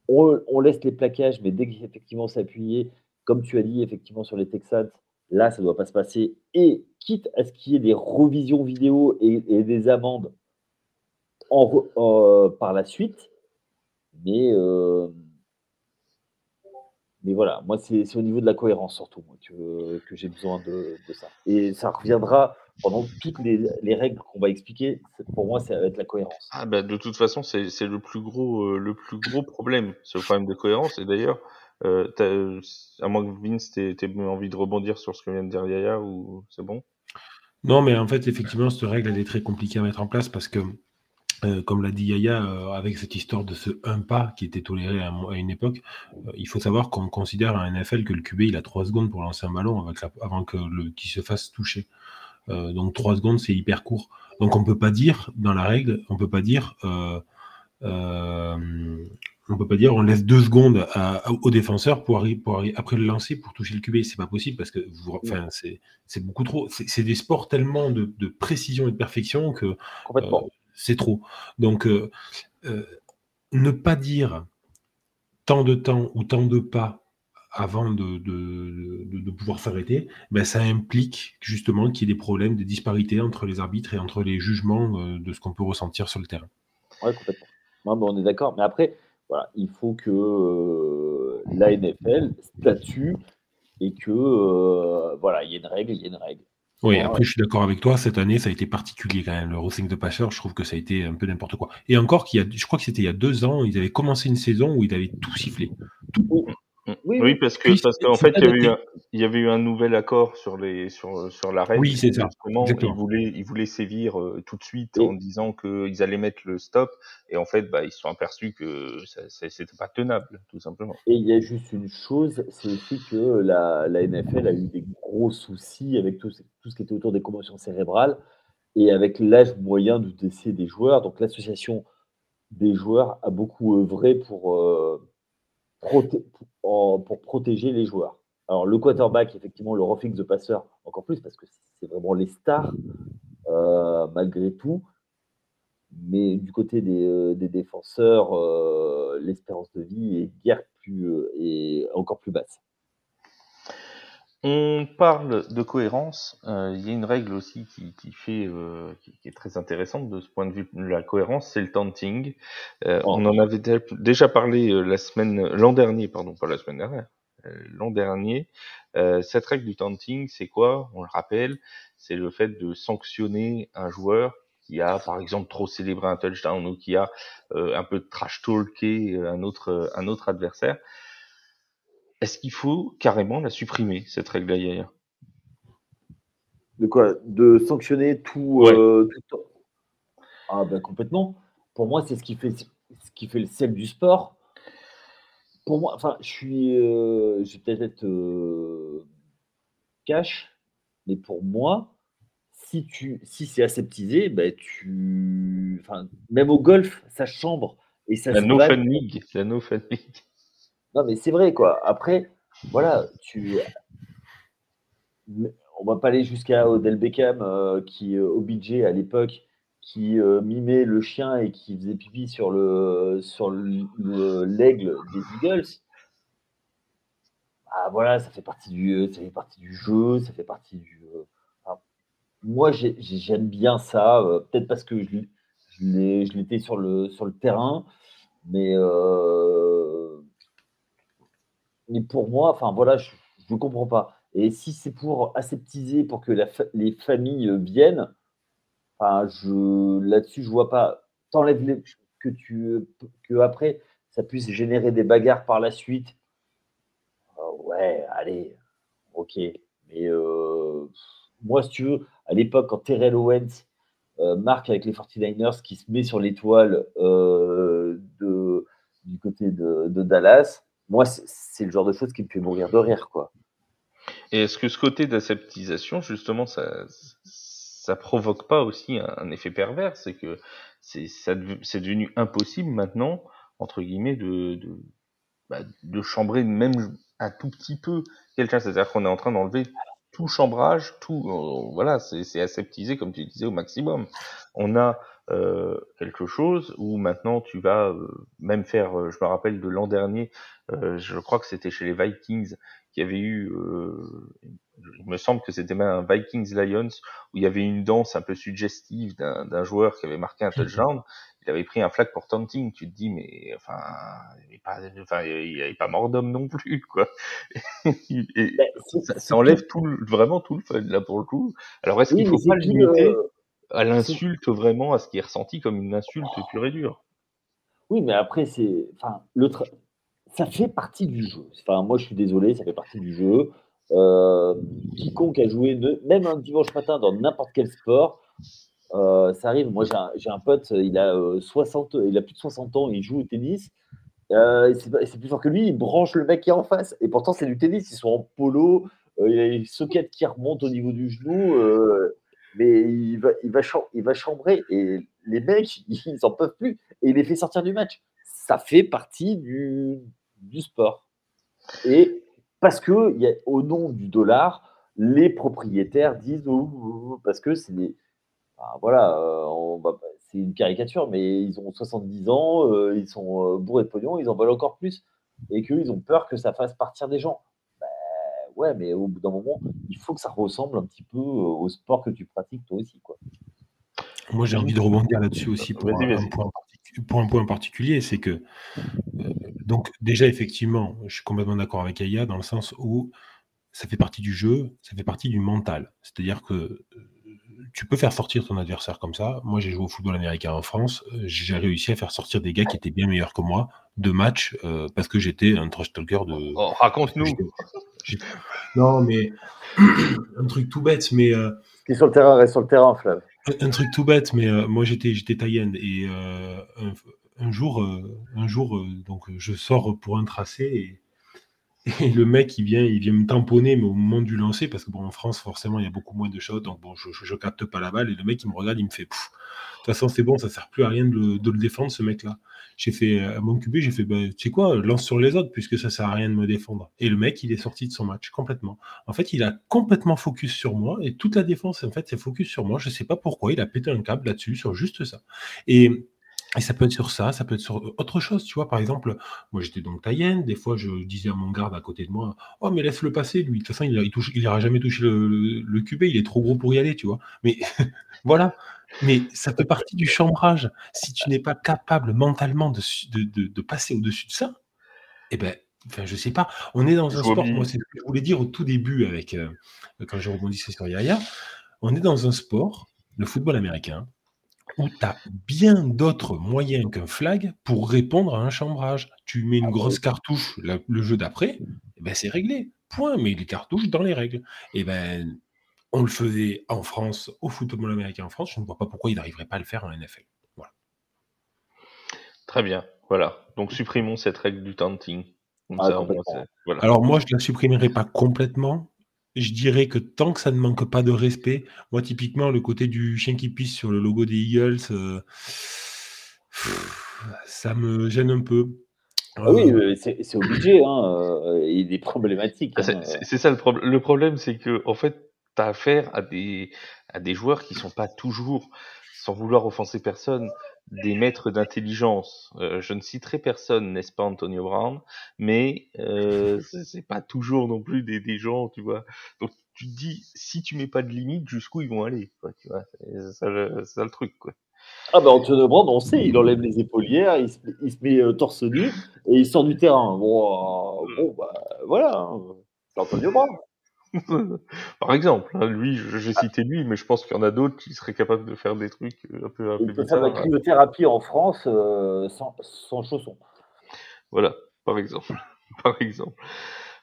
C: On, laisse les plaquages, mais dès qu'effectivement s'appuyer, comme tu as dit, effectivement sur les Texans, là, ça ne doit pas se passer. Et quitte à ce qu'il y ait des revisions vidéo et, des amendes en, par la suite, mais mais voilà, moi, c'est au niveau de la cohérence surtout que, j'ai besoin de, ça. Et ça reviendra pendant toutes les, les règles qu'on va expliquer. Pour moi, ça va être la cohérence.
B: Ah bah, de toute façon, c'est le plus gros euh, le plus gros problème, le problème de cohérence. Et d'ailleurs, euh, à moins que Vince, tu envie de rebondir sur ce que vient de dire Yaya, ou c'est bon?
A: Non, mais en fait, effectivement, cette règle, elle est très compliquée à mettre en place parce que euh, comme l'a dit Yaya, euh, avec cette histoire de ce un pas qui était toléré à, une époque, euh, il faut savoir qu'on considère à NFL que le QB il a 3 secondes pour lancer un ballon avant qu'il se fasse toucher. donc 3 secondes c'est hyper court. Donc on peut pas dire dans la règle, on peut pas dire On peut pas dire on laisse deux secondes au défenseur pour, pour après le lancer pour toucher le QB. C'est pas possible parce que enfin, c'est beaucoup trop. C'est des sports tellement de, précision et de perfection que euh, c'est trop. Donc, euh, euh, ne pas dire tant de temps ou tant de pas avant de, de, pouvoir s'arrêter, ben ça implique justement qu'il y ait des problèmes, des disparités entre les arbitres et entre les jugements de ce qu'on peut ressentir sur le terrain.
C: Oui, complètement. on est d'accord. Mais après, voilà, il faut que euh, la NFL statue et que euh, voilà, il y ait une règle, il y ait une règle.
A: Oui, après, je suis d'accord avec toi. Cette année, ça a été particulier quand même. Le Racing de Passeur, je trouve que ça a été un peu n'importe quoi. Et encore, qu'il y a, je crois que c'était il y a deux ans, ils avaient commencé une saison où ils avaient tout sifflé. Tout.
B: Mm. Oui, parce que parce qu'en fait, il y, avait eu un, il y avait eu un nouvel accord sur les sur sur l'arrêt.
A: Oui, c'est ça.
B: Ils voulaient ils voulaient sévir euh, tout de suite en disant qu'ils allaient mettre le stop et en fait, bah, ils se sont aperçus que c'était pas tenable, tout simplement.
C: Et il y a juste une chose, c'est aussi que la, la NFL a eu des gros soucis avec tout, tout ce qui était autour des commotions cérébrales et avec l'âge moyen de décès des joueurs. Donc l'association des joueurs a beaucoup œuvré pour euh, pour protéger les joueurs. Alors, le quarterback, effectivement, le roughing the passer, encore plus, parce que c'est vraiment les stars, euh, malgré tout. Mais du côté des, euh, défenseurs, euh, l'espérance de vie est, guère plus, est encore plus basse.
B: On parle de cohérence. Euh, il y a une règle aussi qui, qui fait, euh, qui, est très intéressante de ce point de vue de la cohérence, c'est le taunting. Euh, on en avait déjà parlé la semaine, l'an dernier, pardon, pas la semaine dernière, l'an dernier. cette règle du taunting, c'est quoi? On le rappelle, c'est le fait de sanctionner un joueur qui a, par exemple, trop célébré un touchdown ou qui a un peu de trash talké un autre, un autre adversaire. Est-ce qu'il faut carrément la supprimer, cette règle-là, Yaya
C: De quoi? De sanctionner tout, euh, tout Ah ben complètement. Pour moi, c'est ce qui fait ce qui fait le sel du sport. Pour moi, enfin, je suis, euh, je vais peut-être être euh, cash, mais pour moi, si tu, si c'est aseptisé, ben tu, enfin, même au golf, ça chambre et ça.
B: La no fun league, la no fun league.
C: Non, mais c'est vrai, quoi. Après, voilà, tu. On va pas aller jusqu'à Odell Beckham, euh, qui, euh, au budget à l'époque, qui euh, mimait le chien et qui faisait pipi sur le sur l'aigle des Eagles. Ah voilà, ça fait partie du, ça fait partie du jeu, ça fait partie du. moi, j'aime bien ça, peut-être parce que je, je l'étais sur le sur le terrain, mais mais pour moi, enfin voilà, je ne comprends pas. Et si c'est pour aseptiser, pour que les familles euh, viennent, là-dessus, je vois pas. T'enlèves les, que tu, que après, ça puisse générer des bagarres par la suite. Euh, ouais, allez, ok. Mais euh, moi, si tu veux, à l'époque, quand Terrell Owens marque avec les 49ers, qui se met sur l'étoile du côté de Dallas, moi, c'est le genre de choses qui me fait mourir de rire, quoi.
B: Et est-ce que ce côté d'aseptisation, justement, ça, ça provoque pas aussi un, effet pervers? C'est que c'est devenu impossible maintenant, entre guillemets, de, de, bah, de chambrer même un tout petit peu quelqu'un. C'est-à-dire qu'on est en train d'enlever tout chambrage, tout, euh, voilà, c'est aseptisé, comme tu disais, au maximum. On a euh, quelque chose où maintenant tu vas euh, même faire, euh, je me rappelle de l'an dernier, je crois que c'était chez les Vikings qui avait eu, il me semble que c'était même un Vikings Lions où il y avait une danse un peu suggestive d'un joueur qui avait marqué un touchdown. Il avait pris un flag pour taunting. Tu te dis mais enfin, il pas, enfin, il n'y avait pas mort d'homme non plus quoi. Et, ben, ça, enlève tout vraiment tout le fun là pour le coup. Alors est-ce qu'il faut pas le limiter? À l'insulte vraiment, à ce qui est ressenti comme une insulte pure et dure.
C: Oui, mais après, c'est, enfin, le ça fait partie du jeu. Enfin, moi, je suis désolé, ça fait partie du jeu. Euh, quiconque a joué, même un dimanche matin dans n'importe quel sport, euh, ça arrive. Moi, j'ai un, pote, il a 60, euh, il a plus de 60 ans, il joue au tennis. c'est plus fort que lui, il branche le mec qui est en face. Et pourtant, c'est du tennis. Ils sont en polo, il y a une socket qui remonte au niveau du genou mais il va, il va, il va chambrer et les mecs, ils n'en peuvent plus et il les fait sortir du match. ça fait partie du, du sport. Et parce que y a, au nom du dollar, les propriétaires disent parce que c'est des. voilà, euh, c'est une caricature, mais ils ont 70 ans, euh, ils sont euh, bourrés de pognon, ils en veulent encore plus. Et qu'ils ont peur que ça fasse partir des gens. Ouais, mais au bout d'un moment, il faut que ça ressemble un petit peu au sport que tu pratiques toi aussi. Quoi.
A: Moi, j'ai envie de rebondir là-dessus aussi pour, un, point, point particulier. C'est que, donc, déjà, effectivement, je suis complètement d'accord avec Aya dans le sens où ça fait partie du jeu, ça fait partie du mental. C'est-à-dire que euh, tu peux faire sortir ton adversaire comme ça. Moi, j'ai joué au football américain en France. Euh, j'ai réussi à faire sortir des gars qui étaient bien meilleurs que moi de match euh, parce que j'étais un trash talker de.
B: Oh, raconte-nous.
A: Non, mais un truc tout bête, mais.
C: Qui est sur le terrain reste sur le terrain, Flav.
A: Un, truc tout bête, mais moi j'étais j'étais taïen et un, un, jour un jour donc je sors pour un tracé et et le mec, il vient, il vient me tamponner, mais au moment du lancer, parce que bon, en France, forcément, il y a beaucoup moins de shots, donc bon, je, je, capte pas la balle, et le mec, il me regarde, il me fait, de toute façon, c'est bon, ça sert plus à rien de le, défendre, ce mec-là. J'ai fait, à mon QB, j'ai fait, bah, tu sais quoi, lance sur les autres, puisque ça sert à rien de me défendre. Et le mec, il est sorti de son match, complètement. En fait, il a complètement focus sur moi, et toute la défense, en fait, c'est focus sur moi. Je sais pas pourquoi, il a pété un câble là-dessus, sur juste ça. Et et ça peut être sur ça, ça peut être sur autre chose, tu vois. Par exemple, moi j'étais donc taïenne, des fois je disais à mon garde à côté de moi, oh mais laisse-le passer, lui, de toute façon il, il, touche, il jamais touché le, le, QB, il est trop gros pour y aller, tu vois. Mais voilà, mais ça fait partie du chambrage. Si tu n'es pas capable mentalement de, de, de, passer au-dessus de ça, eh ben, enfin je sais pas, on est dans un sport, moi c'est ce que je voulais dire au tout début avec, euh, quand je rebondissais sur Yaya, on est dans un sport, le football américain, où tu as bien d'autres moyens qu'un flag pour répondre à un chambrage. Tu mets une ah grosse cartouche le jeu d'après, eh ben c'est réglé. Point. Mais les cartouches dans les règles. Et eh ben on le faisait en France, au football américain en France. Je ne vois pas pourquoi il n'arriverait pas à le faire en NFL. Voilà.
B: Très bien. Voilà. Donc supprimons cette règle du taunting.
A: Ah, Alors moi, je ne la supprimerai pas complètement, je dirais que tant que ça ne manque pas de respect, moi typiquement le côté du chien qui pisse sur le logo des Eagles, euh, ça me gêne un peu.
C: Ah oui, euh, c'est obligé, hein, euh, il est problématique.
B: Ah, hein, c'est ça le problème. Le problème, c'est que en fait, tu as affaire à des, à des joueurs qui sont pas toujours, sans vouloir offenser personne, des maîtres d'intelligence. Euh, je ne citerai personne, n'est-ce pas, Antonio Brown, mais euh, c'est pas toujours non plus des, des, gens, tu vois. Donc tu te dis, si tu mets pas de limite, jusqu'où ils vont aller, quoi, tu vois. C'est ça, ça, le truc, quoi.
C: Ah ben Antonio Brown, on sait, il enlève les épaulières, il se, il se met euh, torse nu et il sort du terrain. Bon, euh, bon bah voilà, hein. c'est Antonio Brown.
B: Par exemple, hein, lui, j'ai cité lui, mais je pense qu'il y en a d'autres qui seraient capables de faire des trucs euh, un peu, un
C: Il peut faire de la cryothérapie en France euh, sans, sans, chaussons.
B: Voilà, par exemple. par exemple.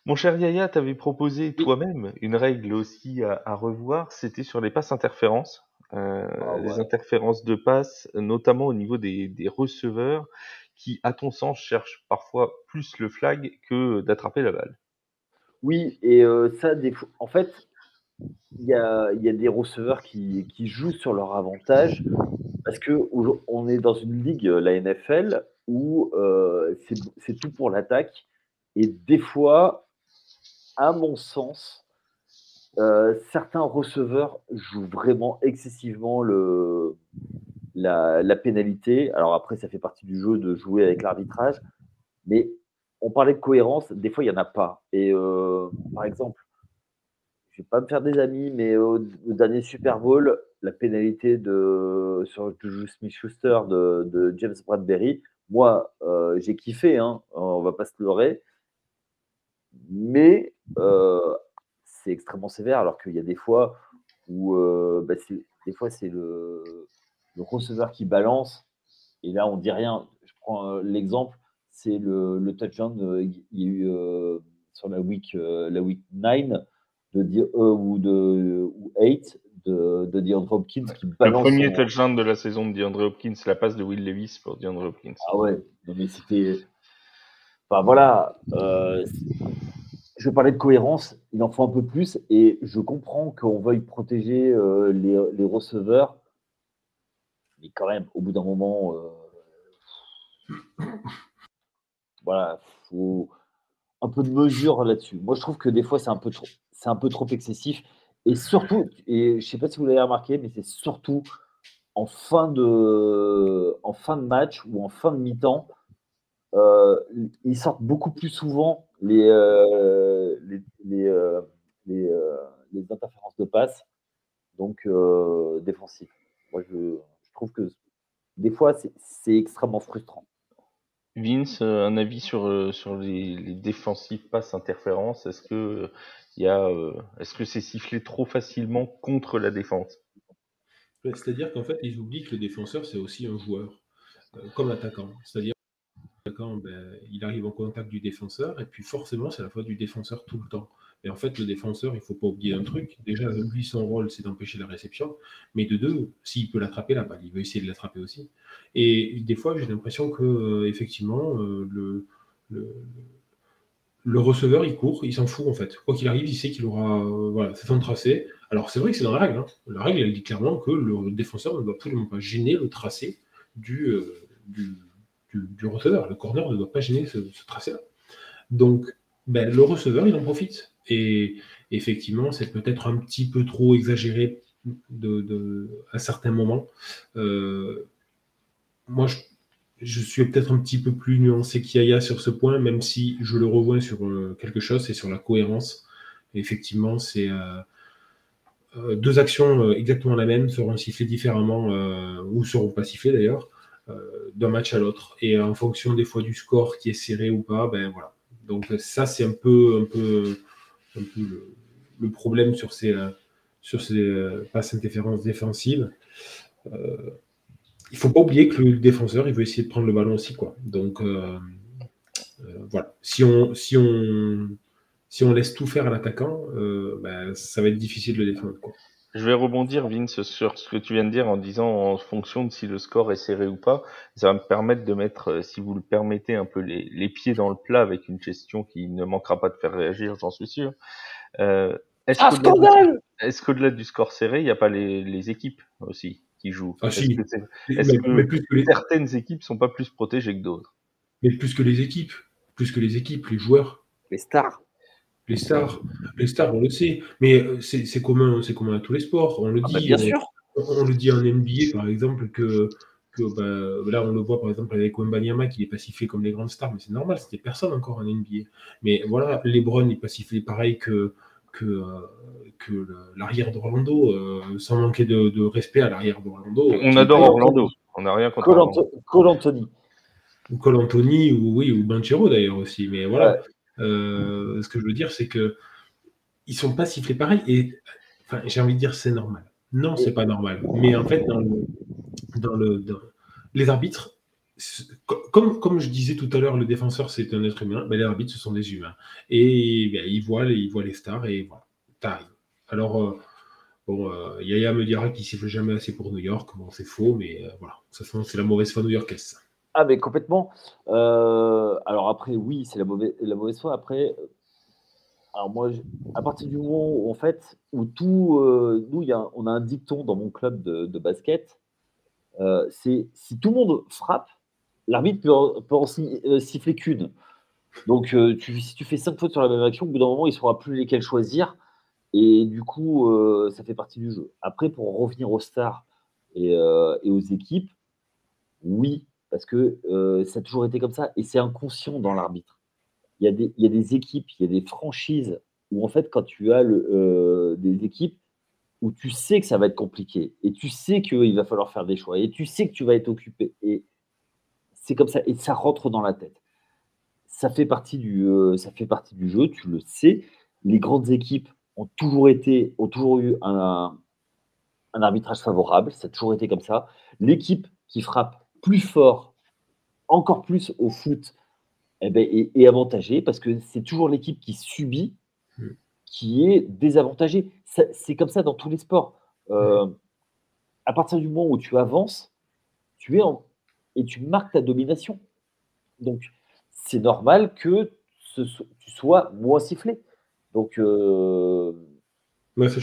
B: Mon cher Yaya, tu avais proposé toi-même une règle aussi à, revoir, c'était sur les passes interférences. Euh, ah Les interférences de passes, notamment au niveau des, des receveurs, qui, à ton sens, cherchent parfois plus le flag que d'attraper la balle.
C: Oui, et ça, des en fait, il y a, des receveurs qui, jouent sur leur avantage parce qu'on est dans une ligue, la NFL, où euh, c'est tout pour l'attaque. Et des fois, à mon sens, euh, certains receveurs jouent vraiment excessivement le, la, la, pénalité. Alors après, ça fait partie du jeu de jouer avec l'arbitrage. Mais on parlait de cohérence, des fois, il n'y en a pas. Et euh, par exemple, je ne vais pas me faire des amis, mais au, dernier Super Bowl, la pénalité de, sur Smith Schuster de, James Bradbury, moi, euh, j'ai kiffé, hein, on va pas se leurrer, mais euh, c'est extrêmement sévère, alors qu'il y a des fois où bah, des fois c'est le, le receveur qui balance, et là on dit rien. Je prends l'exemple c'est le, le, touchdown euh, il y a eu euh, sur la week, euh, la week 9 de, ou, de, ou 8 de, de DeAndre Hopkins
B: qui balance. Le premier touchdown de la saison de DeAndre Hopkins, c'est la passe de Will Levis pour DeAndre Hopkins.
C: Ah ouais, non mais c'était. Enfin voilà, euh, je parlais de cohérence, il en faut un peu plus et je comprends qu'on veuille protéger euh, les, les, receveurs, mais quand même, au bout d'un moment, euh, voilà, faut un peu de mesure là-dessus. Moi, je trouve que des fois, c'est un peu trop, c'est un peu trop excessif. Et surtout, et je sais pas si vous l'avez remarqué, mais c'est surtout en fin de, match ou en fin de mi-temps, euh, ils sortent beaucoup plus souvent les, euh, euh, interférences de passe, donc défensifs. Moi, je, trouve que des fois, c'est extrêmement frustrant.
B: Vince, un avis sur, sur les, les défensifs passe interférences Est-ce que il a, est-ce que c'est sifflé trop facilement contre la défense?
A: C'est-à-dire qu'en fait, ils oublient que le défenseur, c'est aussi un joueur, comme attaquant. C'est-à-dire ben, il arrive en contact du défenseur, et puis forcément, c'est la faute du défenseur tout le temps. Et en fait, le défenseur, il ne faut pas oublier un truc. Déjà, lui, son rôle, c'est d'empêcher la réception. Mais de deux, s'il peut l'attraper la balle, il veut essayer de l'attraper aussi. Et des fois, j'ai l'impression que, euh, effectivement, euh, le, receveur, il court, il s'en fout, en fait. Quoi qu'il arrive, il sait qu'il aura. Euh, voilà, c'est son tracé. Alors, c'est vrai que c'est dans la règle. Hein. La règle, elle dit clairement que le défenseur ne doit absolument pas gêner le tracé du, receveur. Le corner ne doit pas gêner ce, tracé-là. Donc, ben, le receveur, il en profite. Et effectivement, c'est peut-être un petit peu trop exagéré à certains moments. Euh, moi, je, suis peut-être un petit peu plus nuancé qu'Yaya sur ce point, même si je le revois sur euh, quelque chose, c'est sur la cohérence. effectivement, c'est euh, deux actions exactement la même seront sifflées différemment, ou seront pas sifflées d'ailleurs. D'un match à l'autre. Et en fonction des fois du score qui est serré ou pas, ben voilà. Donc ça, c'est un peu, le, problème sur ces, euh, euh, passes interférences défensives. Euh, il faut pas oublier que le défenseur, il veut essayer de prendre le ballon aussi. Quoi. Donc voilà. Si on, laisse tout faire à l'attaquant, ben, ça va être difficile de le défendre.
B: Je vais rebondir, Vince, sur ce que tu viens de dire en disant en fonction de si le score est serré ou pas. Ça va me permettre de mettre, euh, si vous le permettez, un peu les, les pieds dans le plat avec une question qui ne manquera pas de faire réagir, j'en suis sûr. Euh, est-ce ah, qu'au-delà, du score serré, il n'y a pas les, les, équipes aussi qui jouent?
A: Ah,
B: Est-ce que, certaines équipes sont pas plus protégées que d'autres?
A: Mais plus que les équipes, plus que les équipes, les joueurs.
C: Les stars.
A: Les stars, les stars, on le sait, mais euh, c'est commun, c'est commun à tous les sports. On le ah, dit.
C: Bah, bien sûr.
A: On, le dit en NBA, par exemple, que, que bah, là, on le voit par exemple avec Wembanyama qui est pacifié comme les grandes stars, mais c'est normal, c'était personne encore en NBA. Mais voilà, LeBron est pacifié pareil que que, euh, que l'arrière d'Orlando, euh, sans manquer de, respect à l'arrière d'Orlando.
B: On adore Orlando, on n'a rien contre
C: Cole, Anthony.
A: Ou Cole Anthony, ou oui, ou Banchero d'ailleurs aussi. Mais voilà. Euh, ce que je veux dire, c'est que ils sont pas sifflés pareil. Et j'ai envie de dire c'est normal. Non, c'est pas normal. Mais en fait, les arbitres, comme, je disais tout à l'heure, le défenseur c'est un être humain, les arbitres ce sont des humains. Et ben, ils, voient les, ils voient les stars et voilà, t'arrives. Alors, euh, euh, Yaya me dira qu'il siffle jamais assez pour New York. Bon, c'est faux, mais voilà, c'est la mauvaise foi new-yorkaise.
C: Ah, mais complètement. Euh, alors après, oui, c'est la mauvaise, la foi. Après, alors moi, à partir du moment où, en fait, où tout, euh, nous, y a, on a un dicton dans mon club de, basket, euh, c'est si tout le monde frappe, l'arbitre peut, peut, en siffler qu'une. Donc, si tu fais cinq fautes sur la même action, au bout d'un moment, il ne saura plus lesquelles choisir. Et du coup, ça fait partie du jeu. Après, pour revenir aux stars et aux équipes, oui, parce que euh, ça a toujours été comme ça, et c'est inconscient dans l'arbitre. Il, y a des, équipes, il y a des franchises où en fait, quand tu as euh, des équipes où tu sais que ça va être compliqué, et tu sais qu'il va falloir faire des choix, et tu sais que tu vas être occupé, et c'est comme ça, et ça rentre dans la tête. Ça fait partie du, euh, jeu, tu le sais. Les grandes équipes ont toujours été, ont toujours eu un arbitrage favorable, ça a toujours été comme ça. L'équipe qui frappe plus fort, encore plus au foot, eh ben, est, avantagé parce que c'est toujours l'équipe qui subit hmm. qui est désavantagée. C'est comme ça dans tous les sports. Euh, à partir du moment où tu avances, tu es en, et tu marques ta domination. Donc, c'est normal que tu sois moins sifflé. Donc, euh,
A: ouais, je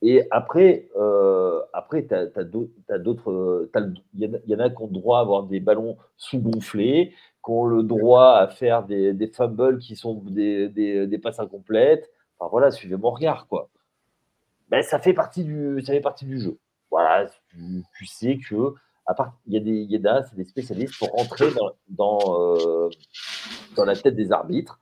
C: Et après, euh, après tu as, d'autres. Il y, en a qui ont droit à avoir des ballons sous-gonflés, ont le droit à faire des, fumbles qui sont des, passes incomplètes. Enfin voilà, suivez mon regard, quoi. Ben, ça, fait partie du, ça fait partie du jeu. Voilà, tu, sais que à part, il y a des, il a des spécialistes pour rentrer dans, dans, euh, dans la tête des arbitres.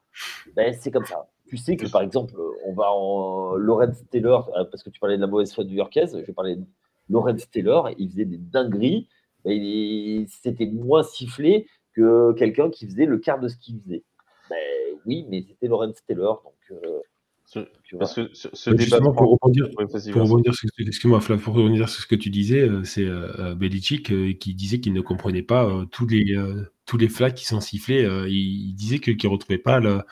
C: Ben, c'est comme ça. Tu sais que par exemple, on va en Lawrence Taylor, euh, parce que tu parlais de la mauvaise foi du Yorkaise, je parlais de Lawrence Taylor, il faisait des dingueries, ben, c'était moins sifflé que quelqu'un qui faisait le quart de ce qu'il faisait. Ben, oui, mais c'était Lawrence Taylor, donc euh,
A: parce que ce, débat. Pour rebondir, pour rebondir sur, excuse-moi, pour rebondir sur ce que tu disais, euh, c'est euh, euh, Belichick qui disait qu'il ne comprenait pas tous les tous les flags qui sont sifflés. il, disait qu'il ne retrouvait pas le,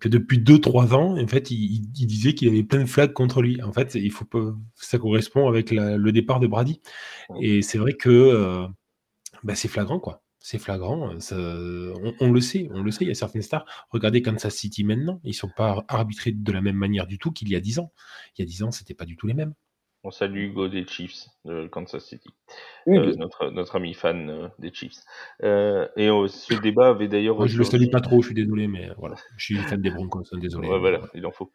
A: que depuis 2-3 ans, en fait, il, disait qu'il avait plein de flags contre lui. En fait, il faut ça correspond avec le départ de Brady. Et c'est vrai que bah, c'est flagrant, quoi c'est flagrant. on, le sait, on le sait. Il y a certaines stars. Regardez Kansas City maintenant. Ils ne sont pas arbitrés de la même manière du tout qu'il y a 10 ans. Il y a 10 ans, c'était pas du tout les mêmes.
B: On salue Hugo des Chiefs de Kansas City, euh, notre, notre ami fan euh, des Chiefs. Euh, et ce débat avait d'ailleurs.
A: Moi, je le salue pas trop, je suis désolé, mais voilà, je suis fan des Broncos, hein, désolé.
B: voilà, il en faut.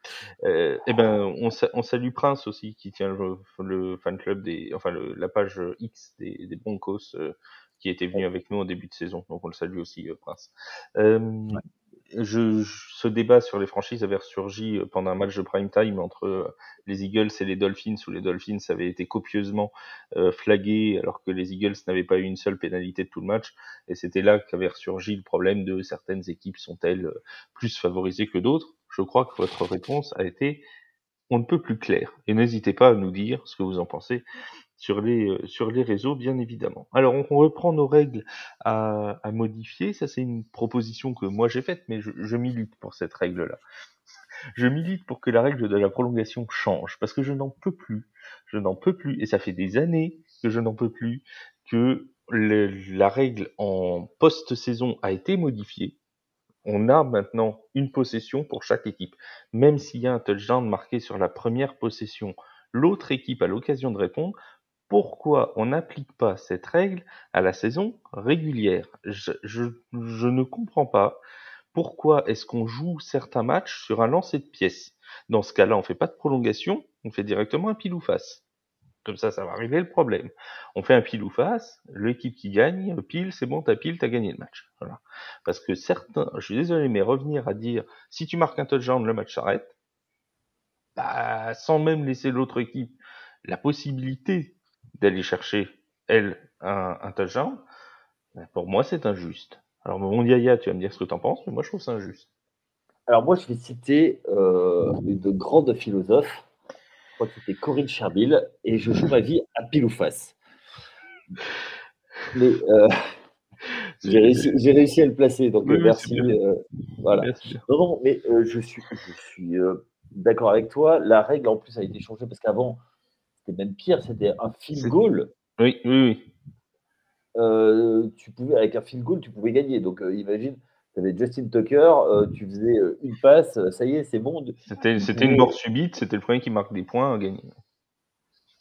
B: et eh ben, on, on, salue Prince aussi, qui tient le, fan club des, enfin la page X des, des Broncos qui était venu avec nous en début de saison. Donc on le salue aussi, euh, Prince. Euh, je, ce débat sur les franchises avait ressurgi euh, pendant un match de prime time entre les Eagles et les Dolphins, où les Dolphins avaient été copieusement flagués alors que les Eagles n'avaient pas eu une seule pénalité de tout le match. Et c'était là qu'avait ressurgi le problème de certaines équipes sont-elles plus favorisées que d'autres. Je crois que votre réponse a été on ne peut plus clair. Et n'hésitez pas à nous dire ce que vous en pensez sur les, euh, sur les réseaux, bien évidemment. Alors, on reprend nos règles à, modifier. Ça, c'est une proposition que moi j'ai faite, mais je, je milite pour cette règle-là. Je milite pour que la règle de la prolongation change, parce que je n'en peux plus. Je n'en peux plus, et ça fait des années que je n'en peux plus, que la règle en post-saison a été modifiée. On a maintenant une possession pour chaque équipe. Même s'il y a un touchdown marqué sur la première possession, l'autre équipe a l'occasion de répondre pourquoi on n'applique pas cette règle à la saison régulière je, ne comprends pas pourquoi est-ce qu'on joue certains matchs sur un lancer de pièces. Dans ce cas-là, on fait pas de prolongation, on fait directement un pile ou face. Comme ça, ça va arriver le problème. On fait un pile ou face, l'équipe qui gagne, pile, c'est bon, t'as pile, t'as gagné le match. Parce que certains, je suis désolé, mais revenir à dire, si tu marques un touchdown, le match s'arrête, bah, sans même laisser l'autre équipe la possibilité d'aller chercher, elle, un, un touchdown, ben, pour moi, c'est injuste. Alors, mon Yaya, tu vas me dire ce que tu en penses, mais moi, je trouve ça injuste.
C: Alors, moi, je vais citer euh, une grande philosophe, je crois que c'était Corinne Cherbil, et je joue ma vie à pile ou face. Mais euh, j'ai réussi, réussi, à le placer, donc merci. Euh, voilà. Non, non, mais euh, je suis, je suis d'accord avec toi. La règle, en plus, a été changée parce qu'avant, même pire, c'était un field goal.
B: Oui, oui, oui.
C: Euh, tu pouvais, avec un field goal, tu pouvais gagner. Donc, euh, imagine, tu avais Justin Tucker, euh, tu faisais une passe, ça y est, c'est bon.
B: C'était, c'était une mort subite, c'était le premier qui marque des points à gagner.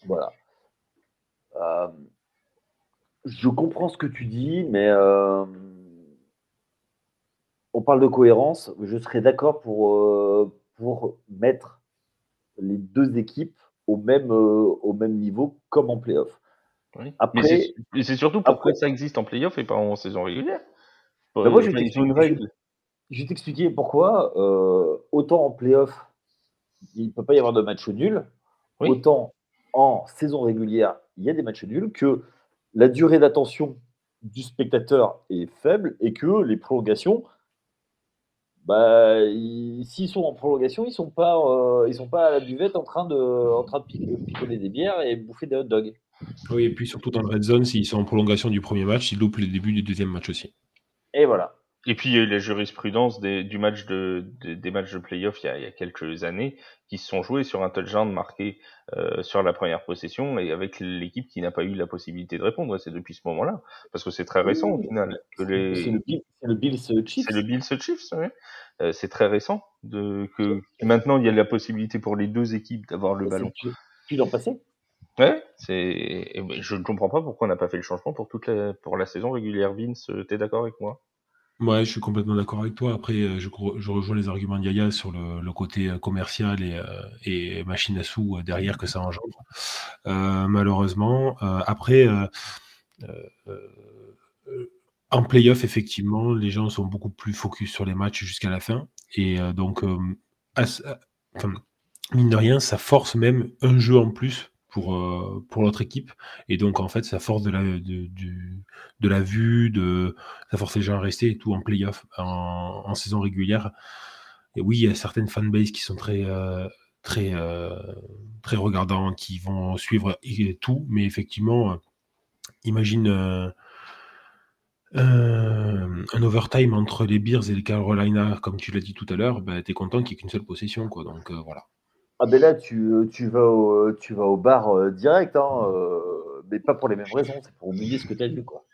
C: Voilà. je comprends ce que tu dis, mais on parle de cohérence. Je serais d'accord pour, pour mettre les deux équipes au même, euh, au même niveau comme en playoff.
B: Après, mais c'est surtout pourquoi ça existe en playoff et pas en saison régulière. Ben moi,
C: je vais une règle. Je vais t'expliquer pourquoi. Euh, autant en playoff, il ne peut pas y avoir de match nul. Autant en saison régulière, il y a des matchs nuls, que la durée d'attention du spectateur est faible et que les prolongations, bah, s'ils sont en prolongation, ils sont pas, euh, ils sont pas à la buvette en train de, en train de picoler des bières et bouffer des hot dogs.
A: Oui, et puis surtout dans le red zone, s'ils sont en prolongation du premier match, ils loupent le début du deuxième match aussi.
C: Et voilà.
B: Et puis il y a eu la jurisprudence des, du match de, des matchs de playoff il y, a, il y a quelques années qui se sont joués sur un touchdown marqué euh, sur la première possession et avec l'équipe qui n'a pas eu la possibilité de répondre. C'est depuis ce moment-là, parce que c'est très récent au final.
C: C'est le, le Bills Chiefs.
B: C'est le Bills Chiefs, oui. Euh, c'est très récent de que maintenant il y a la possibilité pour les deux équipes d'avoir le ballon.
C: Tu l'an passé
B: Ouais, c'est. Je ne comprends pas pourquoi on n'a pas fait le changement pour toute la, pour la saison régulière. Vince, t'es d'accord avec moi?
A: Ouais, je suis complètement d'accord avec toi. Après, euh, je, rejoins les arguments d'Yaya sur le, côté euh, commercial et, euh, et, machine à sous derrière que ça engendre. Malheureusement, après, en playoff, effectivement, les gens sont beaucoup plus focus sur les matchs jusqu'à la fin. Et donc, mine de rien, ça force même un jeu en plus pour, euh, pour l'autre équipe. Et donc, en fait, ça force de la, de, du, de la vue, de, ça force les gens à rester et tout en playoff, en, saison régulière. Et oui, il y a certaines fanbases qui sont très, euh, très, euh, très regardants, qui vont suivre tout, mais effectivement, imagine. un overtime entre les Bears et les Carolina, comme tu l'as dit tout à l'heure, bah, tu es content qu'il n'y ait qu'une seule possession. Quoi. Donc voilà.
C: Ah ben là, tu, tu, vas, au, tu vas au bar euh, direct, hein, euh, mais pas pour les mêmes raisons, c'est pour oublier ce que tu as vu. Quoi.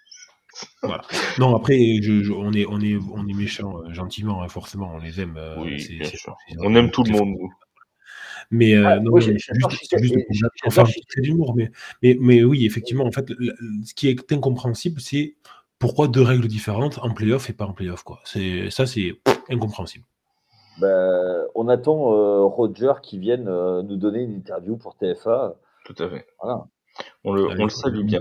A: Voilà. Non, après, je, on, est, on, est, on est méchant euh, gentiment, hein, forcément, on les aime.
B: oui, bien sûr. on aime tout le monde, nous.
A: Mais euh, non, c'est juste, enfin, c'est d'humour. Mais, mais, mais oui, effectivement, en fait, ce qui est incompréhensible, c'est pourquoi deux règles différentes en playoff et pas en playoff. Quoi. Ça, c'est incompréhensible.
C: Ben, on attend euh, Roger qui vienne euh, nous donner une interview pour TFA.
B: Tout à fait. Voilà. On le, on le salue bien.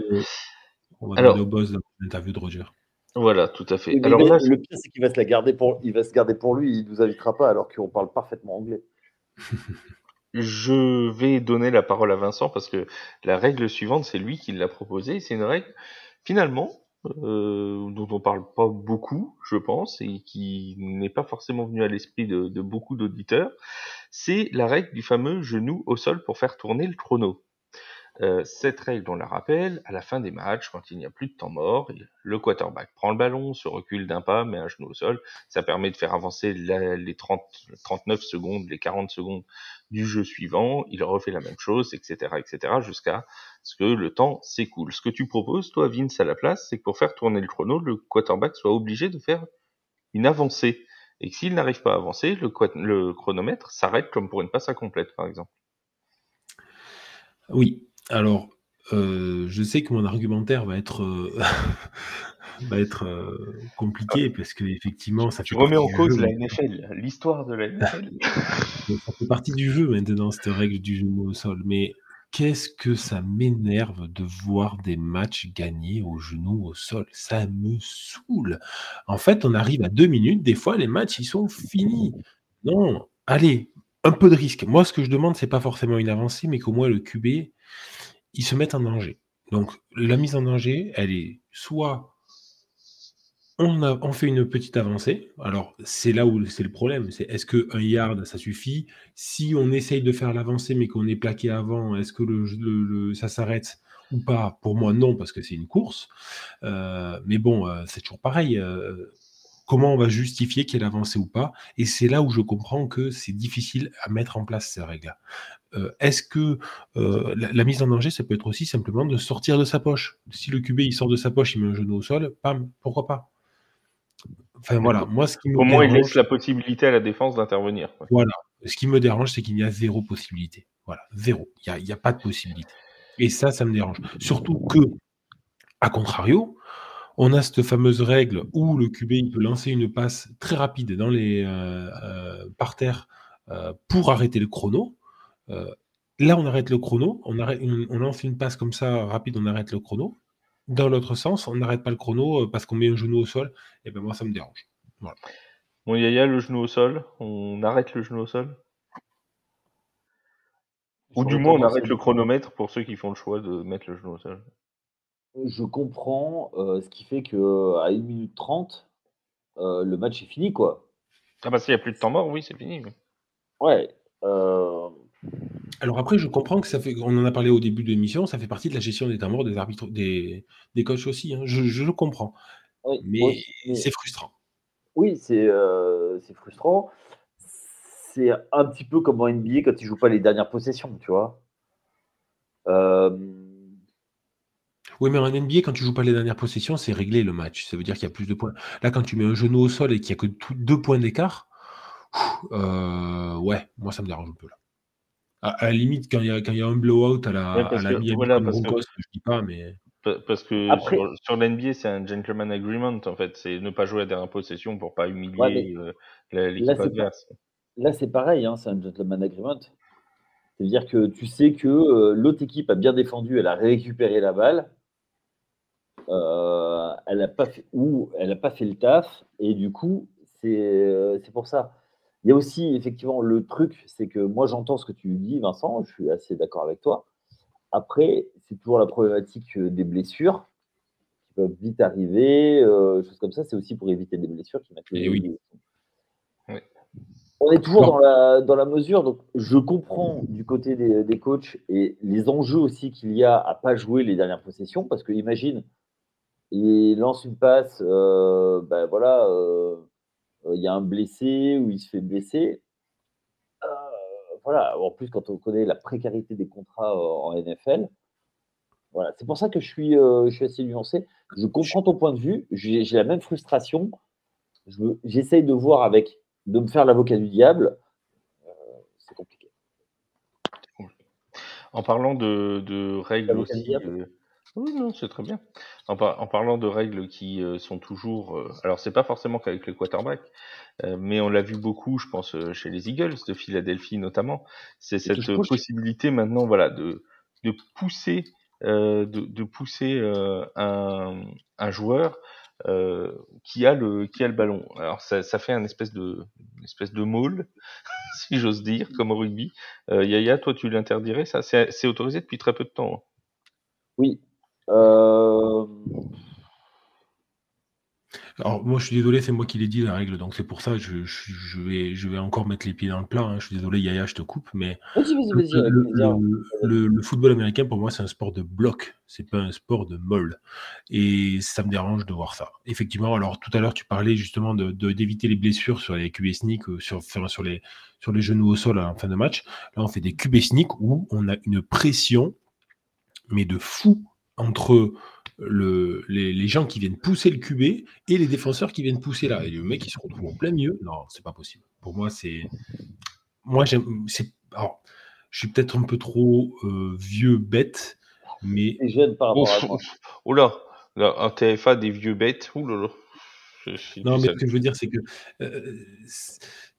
A: On va Alors, au boss l'interview de Roger.
B: Voilà, tout à fait.
C: Alors le pire, c'est qu'il va se la garder pour, il va se garder pour lui. Il nous invitera pas alors qu'on parle parfaitement anglais.
B: Je vais donner la parole à Vincent parce que la règle suivante, c'est lui qui l'a proposée. C'est une règle, finalement, euh, dont on parle pas beaucoup, je pense, et qui n'est pas forcément venu à l'esprit de, de, beaucoup d'auditeurs, c'est la règle du fameux genou au sol pour faire tourner le chrono. Euh, cette règle, on la rappelle, à la fin des matchs, quand il n'y a plus de temps mort, le quarterback prend le ballon, se recule d'un pas, met un genou au sol. Ça permet de faire avancer les 30, 39 secondes, les 40 secondes du jeu suivant. Il refait la même chose, etc., etc., jusqu'à ce que le temps s'écoule. Ce que tu proposes, toi, Vince, à la place, c'est que pour faire tourner le chrono, le quarterback soit obligé de faire une avancée. Et que s'il n'arrive pas à avancer, le, le chronomètre s'arrête comme pour une passe incomplète, par exemple.
A: Oui, alors, euh, je sais que mon argumentaire va être, euh, va être euh, compliqué parce qu'effectivement, ça
B: Tu remets en cause la NFL, l'histoire de la NFL.
A: ça fait partie du jeu maintenant, cette règle du genou au sol. Mais qu'est-ce que ça m'énerve de voir des matchs gagnés au genou au sol? Ça me saoule. En fait, on arrive à deux minutes, des fois, les matchs, ils sont finis. Non, allez, un peu de risque. Moi, ce que je demande, c'est pas forcément une avancée, mais qu'au moins le QB ils se mettent en danger. Donc la mise en danger, elle est soit on, a, fait une petite avancée, alors c'est là où c'est le problème, c'est est-ce qu'un yard ça suffit? Si on essaye de faire l'avancée mais qu'on est plaqué avant, est-ce que ça s'arrête ou pas? Pour moi non, parce que c'est une course. Euh, mais bon, euh, c'est toujours pareil. Euh, comment on va justifier qu'elle avance ou pas Et c'est là où je comprends que c'est difficile à mettre en place ces règles-là. Euh, est-ce que euh, la, mise en danger, ça peut être aussi simplement de sortir de sa poche Si le QB il sort de sa poche, il met un genou au sol, pam, pourquoi pas? Enfin voilà, moi ce qui me
B: Comment il laisse la possibilité à la défense d'intervenir
A: Voilà, ce qui me dérange, c'est qu'il y a zéro possibilité. Voilà, zéro. Il n'y a, pas de possibilité. Et ça, ça me dérange. Surtout que, à contrario, on a cette fameuse règle où le QB il peut lancer une passe très rapide dans les euh, par terre pour arrêter le chrono. Euh, là, on arrête le chrono, on, arrête, on, lance une passe comme ça rapide, on arrête le chrono. Dans l'autre sens, on n'arrête pas le chrono euh, parce qu'on met un genou au sol. Et ben moi, ça me dérange. Voilà.
B: Bon, Yaya, le genou au sol, on arrête le genou au sol? Ou du moins, on arrête le chronomètre pour ceux qui font le choix de mettre le genou au sol.
C: Je comprends euh, ce qui fait que à 1 minute 30, le match est fini, quoi.
B: Ah bah s'il n'y a plus de temps mort, oui, c'est fini.
C: Ouais. Euh,
A: alors après, je comprends que ça fait, on en a parlé au début de l'émission, ça fait partie de la gestion des temps morts des arbitres, des, des coachs aussi. Hein. Je, je, le comprends. mais, c'est frustrant.
C: Oui, c'est euh, frustrant. C'est un petit peu comme en NBA quand ils jouent pas les dernières possessions, tu vois. Euh,
A: oui, mais en NBA, quand tu joues pas les dernières possessions, c'est réglé le match. Ça veut dire qu'il y a plus de points. Là, quand tu mets un genou au sol et qu'il y a que deux points d'écart, euh, ouais, moi ça me dérange un peu là. À, la limite, quand il y a, quand il y a un blowout à la, à la mi voilà, parce que, je dis pas, mais.
B: Parce que sur, l'NBA, c'est un gentleman agreement, en fait. C'est ne pas jouer à dernière possession pour pas humilier euh, l'équipe adverse.
C: Là, c'est pareil, hein, c'est un gentleman agreement. C'est-à-dire que tu sais que euh, l'autre équipe a bien défendu, elle a récupéré la balle, euh, elle n'a pas fait, ou elle n'a pas fait le taf, et du coup, c'est pour ça. Il y a aussi effectivement le truc, c'est que moi j'entends ce que tu dis, Vincent, je suis assez d'accord avec toi. Après, c'est toujours la problématique euh, des blessures qui peuvent vite arriver, euh, choses comme ça. C'est aussi pour éviter des blessures qui mettent
A: les oui.
C: On est toujours dans la, dans la mesure, donc je comprends du côté des, des coachs et les enjeux aussi qu'il y a à pas jouer les dernières possessions, parce que imagine, il lance une passe, euh, ben voilà, euh, il y a un blessé ou il se fait blesser. Euh, voilà, en plus, quand on connaît la précarité des contrats en NFL, voilà. C'est pour ça que je suis, je suis assez nuancé. Je comprends ton point de vue, j'ai la même frustration. J'essaye de voir avec, de me faire l'avocat du diable. c'est compliqué.
B: En parlant de, de règles aussi, oui, non, c'est très bien. En, parlant de règles qui euh, sont toujours, euh, alors c'est pas forcément qu'avec le quarterback, euh, mais on l'a vu beaucoup, je pense, chez les Eagles de Philadelphie notamment. C'est cette possibilité maintenant, voilà, de de pousser, de, de pousser un, un joueur qui a le qui a le ballon. Alors ça, ça fait un espèce de une espèce de maul, si j'ose dire, comme au rugby. Yaya, toi, tu l'interdirais ça? C'est autorisé depuis très peu de temps. Hein.
C: Oui, euh,
A: Alors moi je suis désolé, c'est moi qui l'ai dit la règle, donc c'est pour ça je, je, vais, je vais encore mettre les pieds dans le plat. Hein. Je suis désolé Yaya, je te coupe, mais le, football américain pour moi c'est un sport de bloc, c'est pas un sport de molle, et ça me dérange de voir ça. Effectivement, alors tout à l'heure tu parlais justement de d'éviter les blessures sur les QB sneak, euh, sur, sur les sur les genoux au sol en fin de match. Là on fait des QB sneak où on a une pression mais de fou entre le, les, gens qui viennent pousser le QB et les défenseurs qui viennent pousser là. Et le mec qui se retrouve en plein milieu, non, c'est pas possible. Pour moi, c'est. Moi, j'aime. Alors, je suis peut-être un peu trop euh, vieux bête, mais.
C: jeune par rapport à moi.
B: Un TFA des vieux bêtes. Oula.
A: Non, mais ce que je veux dire, c'est que euh,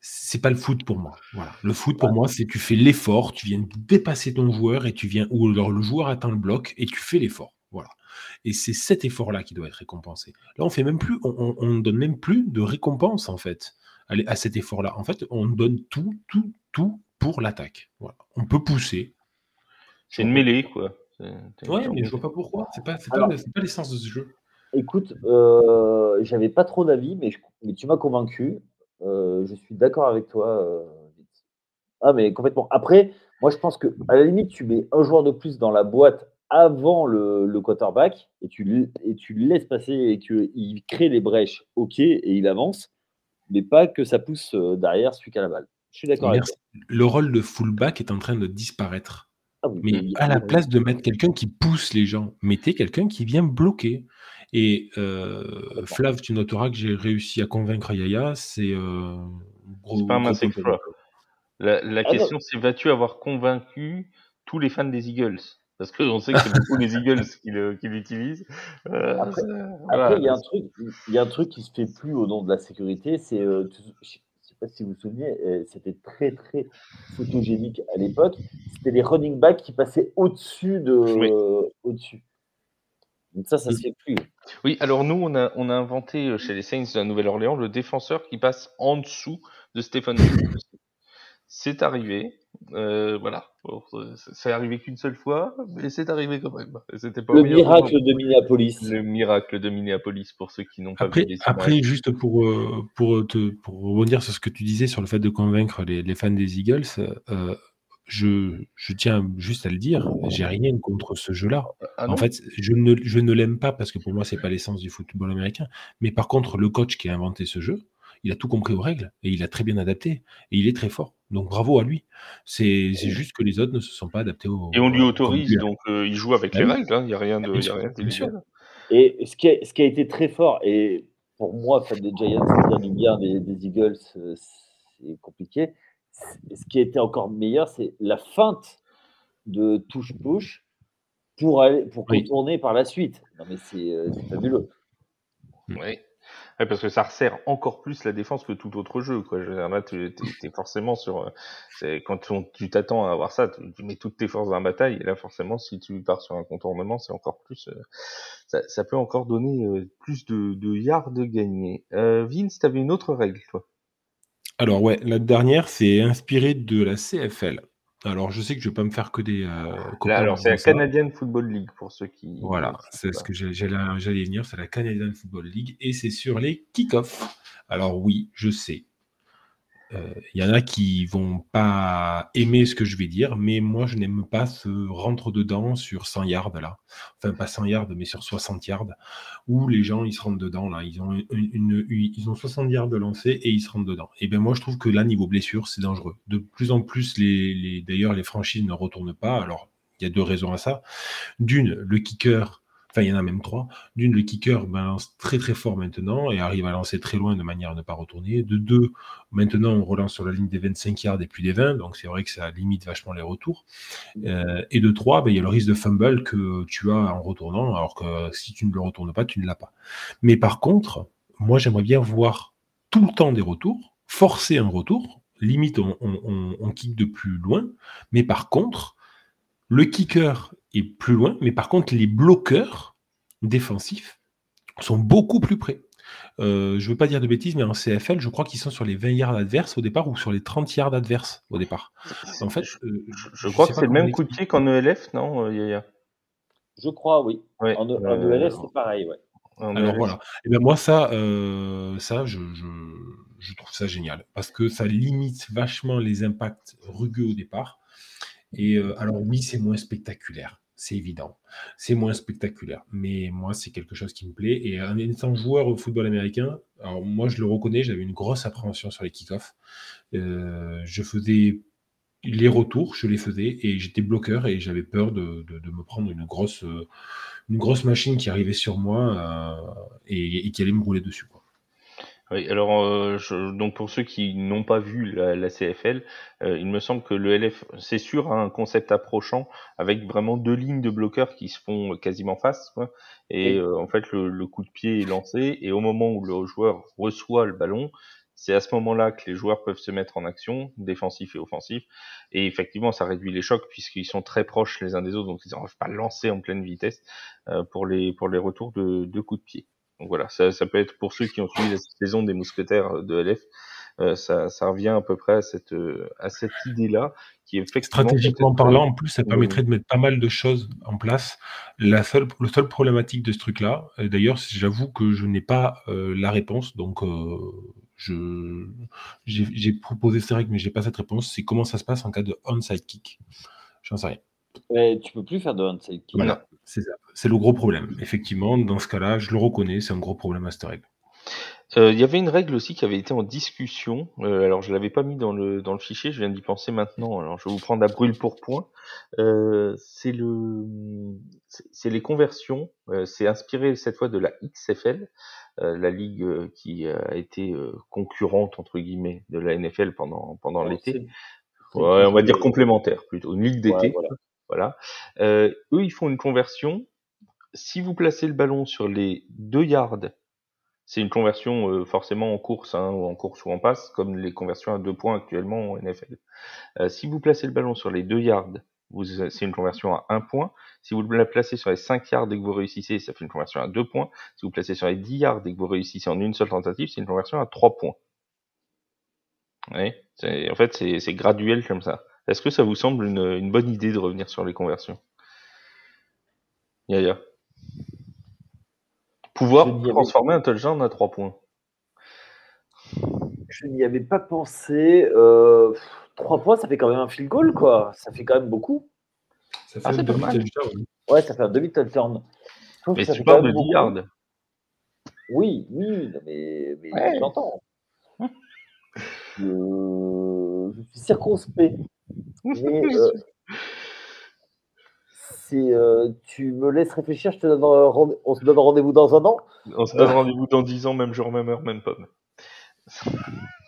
A: c'est pas le foot pour moi. Voilà. Le foot pour moi, c'est tu fais l'effort, tu viens dépasser ton joueur et tu viens ou alors le joueur atteint le bloc et tu fais l'effort. Voilà. Et c'est cet effort-là qui doit être récompensé. Là, on fait même plus, on, ne donne même plus de récompense en fait à, cet effort-là. En fait, on donne tout, tout, tout pour l'attaque. Voilà. On peut pousser.
B: C'est une mêlée, quoi.
A: Ouais, mais je vois pas pourquoi. C'est pas, pas, pas l'essence de ce jeu.
C: Écoute, euh, j'avais pas trop d'avis, mais, mais tu m'as convaincu. Euh, je suis d'accord avec toi. Euh, ah, mais complètement. Après, moi, je pense que à la limite, tu mets un joueur de plus dans la boîte avant le, quarterback et tu, et tu le laisses passer et qu'il crée les brèches, ok, et il avance, mais pas que ça pousse euh, derrière celui qui a la balle. Je suis d'accord avec toi.
A: Le rôle de fullback est en train de disparaître. Ah mais à la place de mettre quelqu'un qui pousse les gens, mettez quelqu'un qui vient bloquer. Et euh, Flav, tu noteras que j'ai réussi à convaincre Yaya. C'est euh,
B: pas un La, la ah question, c'est vas-tu avoir convaincu tous les fans des Eagles? Parce qu'on sait que c'est beaucoup les Eagles qui l'utilisent.
C: Euh, après, il y, a un truc, il y a un truc qui se fait plus au nom de la sécurité. C'est, euh, je sais pas si vous vous souvenez, c'était très très photogénique à l'époque. C'était les running backs qui passaient au-dessus de, au-dessus. Donc ça, ça se fait plus.
B: Oui, alors nous, on a, on a inventé euh, chez les Saints de la Nouvelle-Orléans le défenseur qui passe en dessous de Stephen C'est arrivé, euh, voilà. c'est arrivé qu'une seule fois, mais c'est arrivé quand même.
C: C'était pas le miracle de Minneapolis.
B: Le miracle de Minneapolis pour ceux qui n'ont pas
A: après, vu Après, juste pour, euh, pour, te, pour rebondir sur ce que tu disais sur le fait de convaincre les, les fans des Eagles, euh, je, je, tiens juste à le dire, j'ai rien contre ce jeu-là. Ah en fait, je ne, je ne l'aime pas parce que pour moi, c'est pas l'essence du football américain. Mais par contre, le coach qui a inventé ce jeu, il a tout compris aux règles et il a très bien adapté et il est très fort. Donc bravo à lui. C'est juste que les autres ne se sont pas adaptés au.
B: Et on lui autorise, donc euh, il joue avec bah les règles. Hein. Il n'y a rien de, y a rien de
C: Et ce qui, a, ce qui a été très fort, et pour moi, fan des Giants, dire du bien des, des Eagles, euh, c'est compliqué ce qui été encore meilleur, c'est la feinte de touche-touche pour, aller, pour contourner par la suite. Non, mais c'est euh, fabuleux.
B: Oui. parce que ça resserre encore plus la défense que tout autre jeu. Quoi. Je veux dire, là, tu es, forcément sur. Euh, quand tu t'attends à avoir ça, tu, mets toutes tes forces dans la bataille. Et là, forcément, si tu pars sur un contournement, c'est encore plus. Euh, ça, ça, peut encore donner plus de, de yards gagnés. Vince, tu avais une autre règle, toi?
A: Alors ouais, la dernière, c'est inspiré de la CFL. Alors je sais que je vais pas me faire que des
B: euh, alors c'est la Canadian Football League pour ceux qui
A: Voilà, c'est ce que j'allais venir, c'est la Canadian Football League et c'est sur les kick-offs. Alors oui, je sais, il euh, y en a qui vont pas aimer ce que je vais dire, mais moi je n'aime pas ce rentre dedans sur 100 yards là, enfin pas 100 yards mais sur 60 yards où les gens ils se rentrent dedans là, ils ont ils ont 60 yards de lancer et ils se rentrent dedans. Et bien moi je trouve que là niveau blessure c'est dangereux. De plus en plus les d'ailleurs les franchises ne retournent pas. Alors il y a deux raisons à ça. D'une, le kicker Enfin, il y en a même trois. D'une, le kicker balance très très fort maintenant et arrive à lancer très loin de manière à ne pas retourner. De deux, maintenant on relance sur la ligne des 25 yards et puis des 20, donc c'est vrai que ça limite vachement les retours. Euh, et de trois, ben, il y a le risque de fumble que tu as en retournant, alors que si tu ne le retournes pas, tu ne l'as pas. Mais par contre, moi j'aimerais bien voir tout le temps des retours, forcer un retour, limite on, on, on kick de plus loin, mais par contre, le kicker est plus loin, mais par contre, les bloqueurs défensifs sont beaucoup plus près. Euh, je ne veux pas dire de bêtises, mais en CFL, je crois qu'ils sont sur les 20 yards adverses au départ ou sur les 30 yards adverses au départ.
B: En fait, euh, je, crois que c'est le même coup de pied qu'en ELF, non, euh, Yaya?
C: Je crois, oui. En, ELF, e c'est pareil, ouais.
A: Alors voilà. Et ben moi, ça, ça je, je, trouve ça génial parce que ça limite vachement les impacts rugueux au départ. Et alors, oui, c'est moins spectaculaire c'est évident. C'est moins spectaculaire. Mais moi, c'est quelque chose qui me plaît. Et en étant joueur au football américain, alors moi, je le reconnais, j'avais une grosse appréhension sur les kick-offs. Euh, je faisais les retours, je les faisais et j'étais bloqueur et j'avais peur de, me prendre une grosse, machine qui arrivait sur moi euh, et, qui allait me rouler dessus.
B: Oui, alors euh, donc pour ceux qui n'ont pas vu la, CFL, euh, il me semble que le LF, c'est sûr, un concept approchant avec vraiment deux lignes de bloqueurs qui se font quasiment face. et euh, en fait, le, coup de pied est lancé et au moment où le joueur reçoit le ballon, c'est à ce moment-là que les joueurs peuvent se mettre en action, défensif et offensif. Et effectivement, ça réduit les chocs puisqu'ils sont très proches les uns des autres, donc ils n'arrivent pas lancer en pleine vitesse pour les pour les retours de, de coups de pied. Donc voilà, ça, ça, peut être pour ceux qui ont suivi la saison des mousquetaires de LF, euh, ça, ça, revient à peu près à cette, euh, à cette idée-là. Qui est
A: Stratégiquement parlant, en plus, ça permettrait de mettre pas mal de choses en place. La seule, le seul problématique de ce truc-là, d'ailleurs, j'avoue que je n'ai pas euh, la réponse, donc je j'ai proposé ces règles, mais j'ai pas cette réponse. C'est comment ça se passe en cas de onside kick. J'en sais rien.
C: Mais tu peux plus faire de onside kick.
A: Voilà, c'est ça. C'est le gros problème. Effectivement, dans ce cas-là, je le reconnais, c'est un gros problème à cette règle.
B: Euh, il y avait une règle aussi qui avait été en discussion. Euh, alors je l'avais pas mis dans le dans le fichier, je viens d'y penser maintenant. Alors je vais vous prendre à brûle pour point. Euh, c'est le c'est les conversions. c'est inspiré cette fois de la XFL, la ligue qui a été concurrente entre guillemets de la NFL pendant pendant l'été. Ouais, on va dire complémentaire plutôt, une ligue d'été. voilà. Voilà. eux ils font une conversion si vous placez le ballon sur les deux yards, c'est une conversion euh, forcément en course, hein, ou en course ou en passe, comme les conversions à deux points actuellement en NFL. Euh, si vous placez le ballon sur les deux yards, c'est une conversion à un point. Si vous la placez sur les 5 yards et que vous réussissez, ça fait une conversion à deux points. Si vous placez sur les 10 yards et que vous réussissez en une seule tentative, c'est une conversion à trois points. en fait, c'est graduel comme ça. Est-ce que ça vous semble une, une bonne idée de revenir sur les conversions? Yaya? Pouvoir transformer un touchdown à 3 points.
C: Je n'y avais pas pensé. Euh, 3 points, ça fait quand même un field goal, quoi. Ça fait quand même beaucoup.
A: Ça fait ah, un demi-touchdown.
C: Ouais, ça fait un demi-touchdown.
B: Mais tu parles de 10 yards.
C: Oui, oui, mais, mais j'entends. Je... je, suis circonspect. Mais, euh, euh, tu me laisses réfléchir, je te donne on se donne rendez-vous dans un an
B: On se donne rendez-vous dans 10 ans, même jour, même heure, même pomme.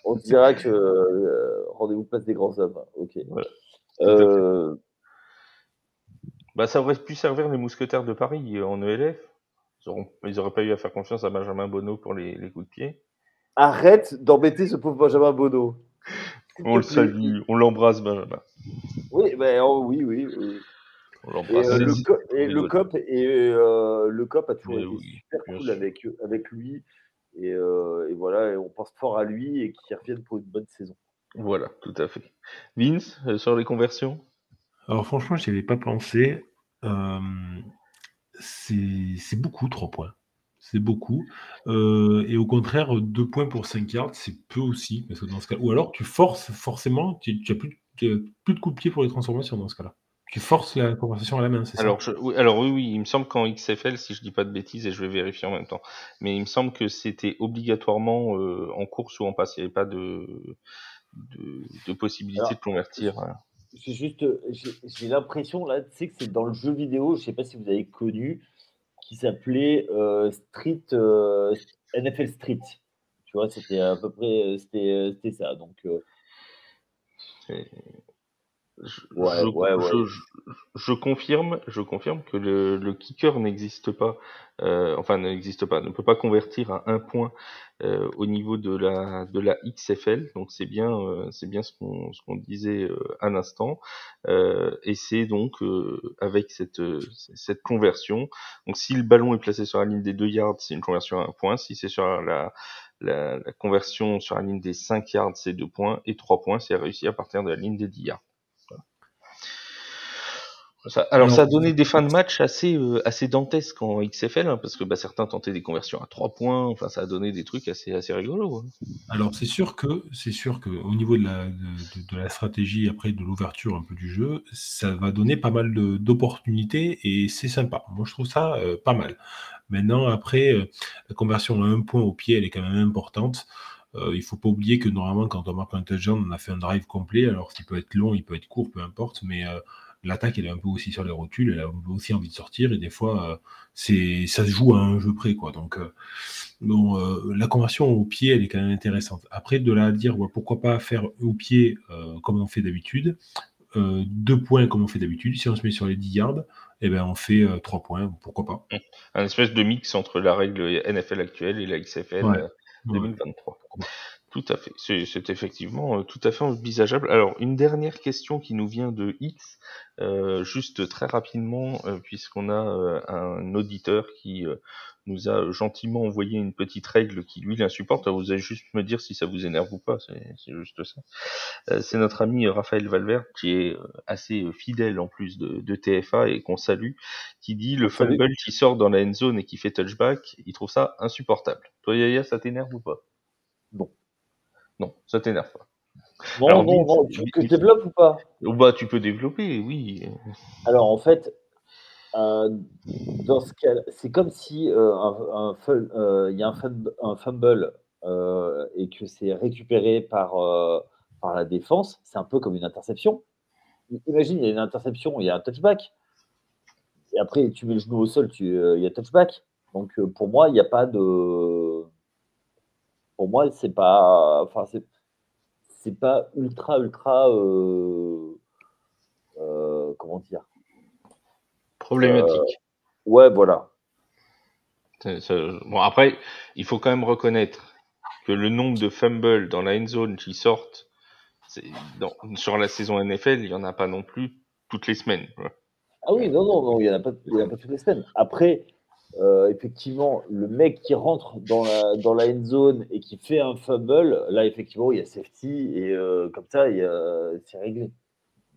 C: On dira que euh, rendez-vous place des grands hommes. Ok.
B: Euh, bah, ça aurait pu servir les mousquetaires de Paris en ELF. Ils n'auraient pas eu à faire confiance à Benjamin Bonneau pour les, les coups de pied.
C: Arrête d'embêter ce pauvre Benjamin Bonneau.
B: On le salue, on l'embrasse, Benjamin.
C: Oui, ben, oh, oui, oui, oui. On l'embrasse. Et, le, co et le, cop et euh, le cop a toujours été super cool avec, avec lui. Et, euh, et, voilà, et on pense fort à lui et qu'il revienne pour une bonne saison.
B: Voilà, tout à fait. Vince, euh, sur les conversions?
A: Alors franchement, je n'y avais pas pensé. Euh, c'est beaucoup, 3 points. C'est beaucoup. Euh, et au contraire, 2 points pour 5 yards, c'est peu aussi. Parce que dans ce cas, ou alors tu forces forcément, tu n'as plus, plus, de coups de pied pour les transformations dans ce cas-là. Tu forces la conversation à la main, c'est
B: alors, ça oui, Alors oui, oui, il me semble qu'en XFL, si je dis pas de bêtises, et je vais vérifier en même temps, mais il me semble que c'était obligatoirement euh, en course ou en passe. Il n'y avait pas de, de, de possibilité de convertir. Hein.
C: J'ai juste, j'ai l'impression là, tu sais que c'est dans le jeu vidéo, je sais pas si vous avez connu, qui s'appelait euh, Street euh, NFL Street. Tu vois, c'était à peu près, c'était ça. Donc
B: je, confirme, je confirme que le, kicker n'existe pas, euh, enfin n'existe pas, ne peut pas convertir à un point euh, au niveau de la de la XFL. Donc c'est bien, euh, c'est bien ce qu'on ce qu'on disait à l'instant, et c'est donc avec cette cette conversion. Donc si le ballon est placé sur la ligne des 2 yards, c'est une conversion à un point. Si c'est sur la la, la, conversion sur la ligne des 5 yards, c'est 2 points, et 3 points, c'est réussi à partir de la ligne des 10 yards alors, ça a donné des fins de match assez, euh, assez dantesques en XFL, hein, parce que bah, certains tentaient des conversions à 3 points. Enfin, ça a donné des trucs assez, assez rigolos. Hein.
A: Alors, c'est sûr que, c'est sûr que au niveau de la, de, la stratégie, après de l'ouverture un peu du jeu, ça va donner pas mal d'opportunités et c'est sympa. Moi, je trouve ça euh, pas mal. Maintenant, après, euh, la conversion à un point au pied, elle est quand même importante. il faut pas oublier que normalement, quand on marque un touchdown, on a fait un drive complet. Alors, il peut être long, il peut être court, peu importe, mais l'attaque elle est un peu aussi sur les rotules, elle a aussi envie de sortir et des fois euh, c'est ça se joue à un jeu près quoi. Donc euh, bon, euh, la conversion au pied elle est quand même intéressante. Après de là à dire pourquoi pas faire au pied comme on fait d'habitude, deux points comme on fait d'habitude. Si on se met sur les 10 yards, eh ben on fait trois points, pourquoi pas.
B: Un espèce de mix entre la règle NFL actuelle et la XFL 2023. Tout à fait. C'est effectivement tout à fait envisageable. Alors, une dernière question qui nous vient de X, euh, juste très rapidement, euh, puisqu'on a euh, un auditeur qui nous a gentiment envoyé une petite règle qui lui l'insupporte. Vous allez juste me dire si ça vous énerve ou pas, c'est juste ça. c'est notre ami Raphaël Valverde qui est assez fidèle en plus de, de TFA et qu'on salue, qui dit le fumble qui sort dans la end zone et qui fait touchback, il trouve ça insupportable. Toi Yaya, ça t'énerve ou pas?
C: Non.
B: Non, ça t'énerve pas.
C: Bon, bon, bon, tu veux que je développe ou pas?
B: Bah, Tu peux développer, oui.
C: Alors, en fait, euh, dans ce cas c'est comme si euh, un, euh, il y a un, fumble, et que c'est récupéré par, par la défense, c'est un peu comme une interception. Imagine, il y a une interception, il y a un touchback. Et après, tu mets le genou au sol, tu, il y a touchback. Donc, pour moi, il n'y a pas de. Pour moi, c'est pas. Enfin, c'est c'est pas ultra, ultra. Euh, euh, comment dire?
B: Problématique.
C: Euh, ouais, voilà.
B: bon, après, il faut quand même reconnaître que le nombre de fumbles dans la end zone qui sortent sur la saison NFL, il n'y en a pas non plus toutes les semaines.
C: Ah oui, non, non, non, il n'y en, a pas toutes les semaines. Après, euh, effectivement, le mec qui rentre dans la, dans la end zone et qui fait un fumble, là, effectivement, il y a safety et euh, comme ça, c'est réglé.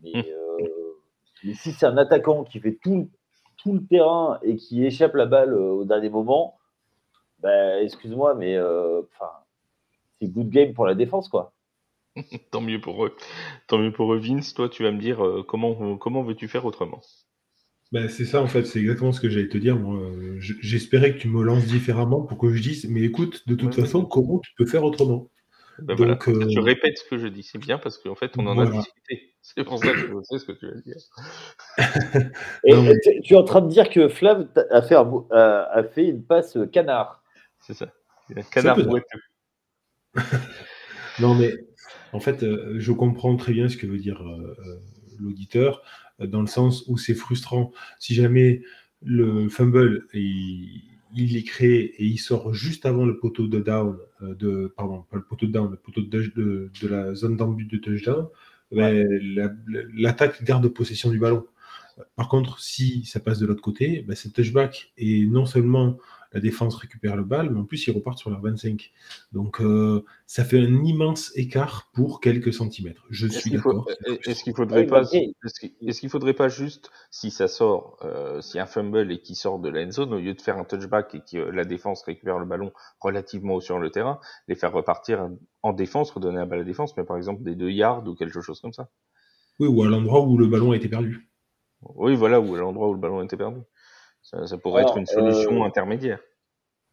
C: Mais, hmm. euh, si c'est un attaquant qui fait tout, tout le terrain et qui échappe la balle au dernier moment, bah, excuse-moi, mais c'est good game pour la défense, quoi.
B: Tant mieux pour eux. Tant mieux pour eux, Vince. Toi, tu vas me dire comment, comment veux-tu faire autrement?
A: Ben, c'est ça en fait, c'est exactement ce que j'allais te dire. Moi, j'espérais que tu me lances différemment pour que je dise, mais écoute, de toute façon, comment tu peux faire autrement?
B: Ben Donc, euh, Je répète ce que je dis, c'est bien parce qu'en fait, on en a discuté. C'est pour ça que je sais ce que tu vas
C: dire. Et, tu es en train de dire que Flav a fait, a fait une passe canard.
B: C'est ça. Un canard boiteux.
A: Non, mais en fait, euh, je comprends très bien ce que veut dire euh, euh, l'auditeur, dans le sens où c'est frustrant. Si jamais le fumble, il, il, est créé et il sort juste avant le poteau de down, de, pardon, pas le poteau de down, le poteau de, de, de la zone d'embut de touchdown, ben, l'attaque garde possession du ballon. Par contre, si ça passe de l'autre côté, ben, c'est touchback. Et non seulement la défense récupère le ball, mais en plus ils repartent sur leur 25. Donc euh, ça fait un immense écart pour quelques centimètres. Je suis d'accord.
B: Est-ce qu'il faudrait pas, est-ce qu'il faudrait pas juste, si ça sort, euh, si un fumble et qui sort de la end zone, au lieu de faire un touchback et que la défense récupère le ballon relativement haut sur le terrain, les faire repartir en défense, redonner la balle à la défense, mais par exemple des deux yards ou quelque chose comme ça.
A: Oui, ou à l'endroit où le ballon a été perdu.
B: Oui, voilà, ou à l'endroit où le ballon a été perdu. Ça, pourrait être une solution euh, intermédiaire.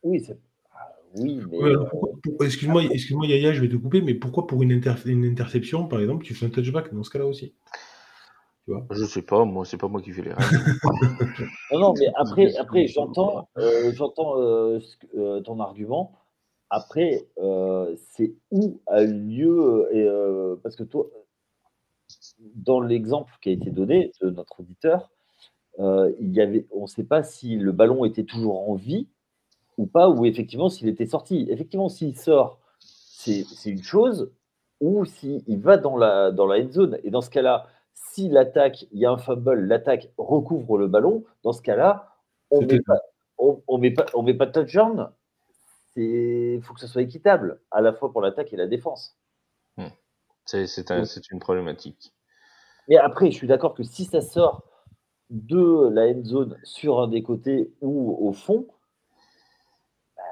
C: Oui, ah, oui, mais.
A: excuse-moi, excuse Yaya, je vais te couper, mais pourquoi pour une, une, interception, par exemple, tu fais un touchback dans ce cas-là aussi?
B: Tu vois? Je sais pas, moi, c'est pas moi qui fais les règles.
C: non, non, mais après, après j'entends, euh, j'entends euh, ton argument. Après, c'est où a eu lieu, parce que toi, dans l'exemple qui a été donné de notre auditeur, euh, il y avait, on ne sait pas si le ballon était toujours en vie ou pas, ou effectivement s'il était sorti. Effectivement, s'il sort, c'est une chose, ou s'il va dans la, dans la end zone. Et dans ce cas-là, si l'attaque, il y a un fumble, l'attaque recouvre le ballon, dans ce cas-là, on ne met, pas, on, met, pas, on met pas de touchdown. Il faut que ce soit équitable, à la fois pour l'attaque et la défense.
B: Hmm. C'est une problématique.
C: Mais après, je suis d'accord que si ça sort de la end zone sur un des côtés ou au fond, bah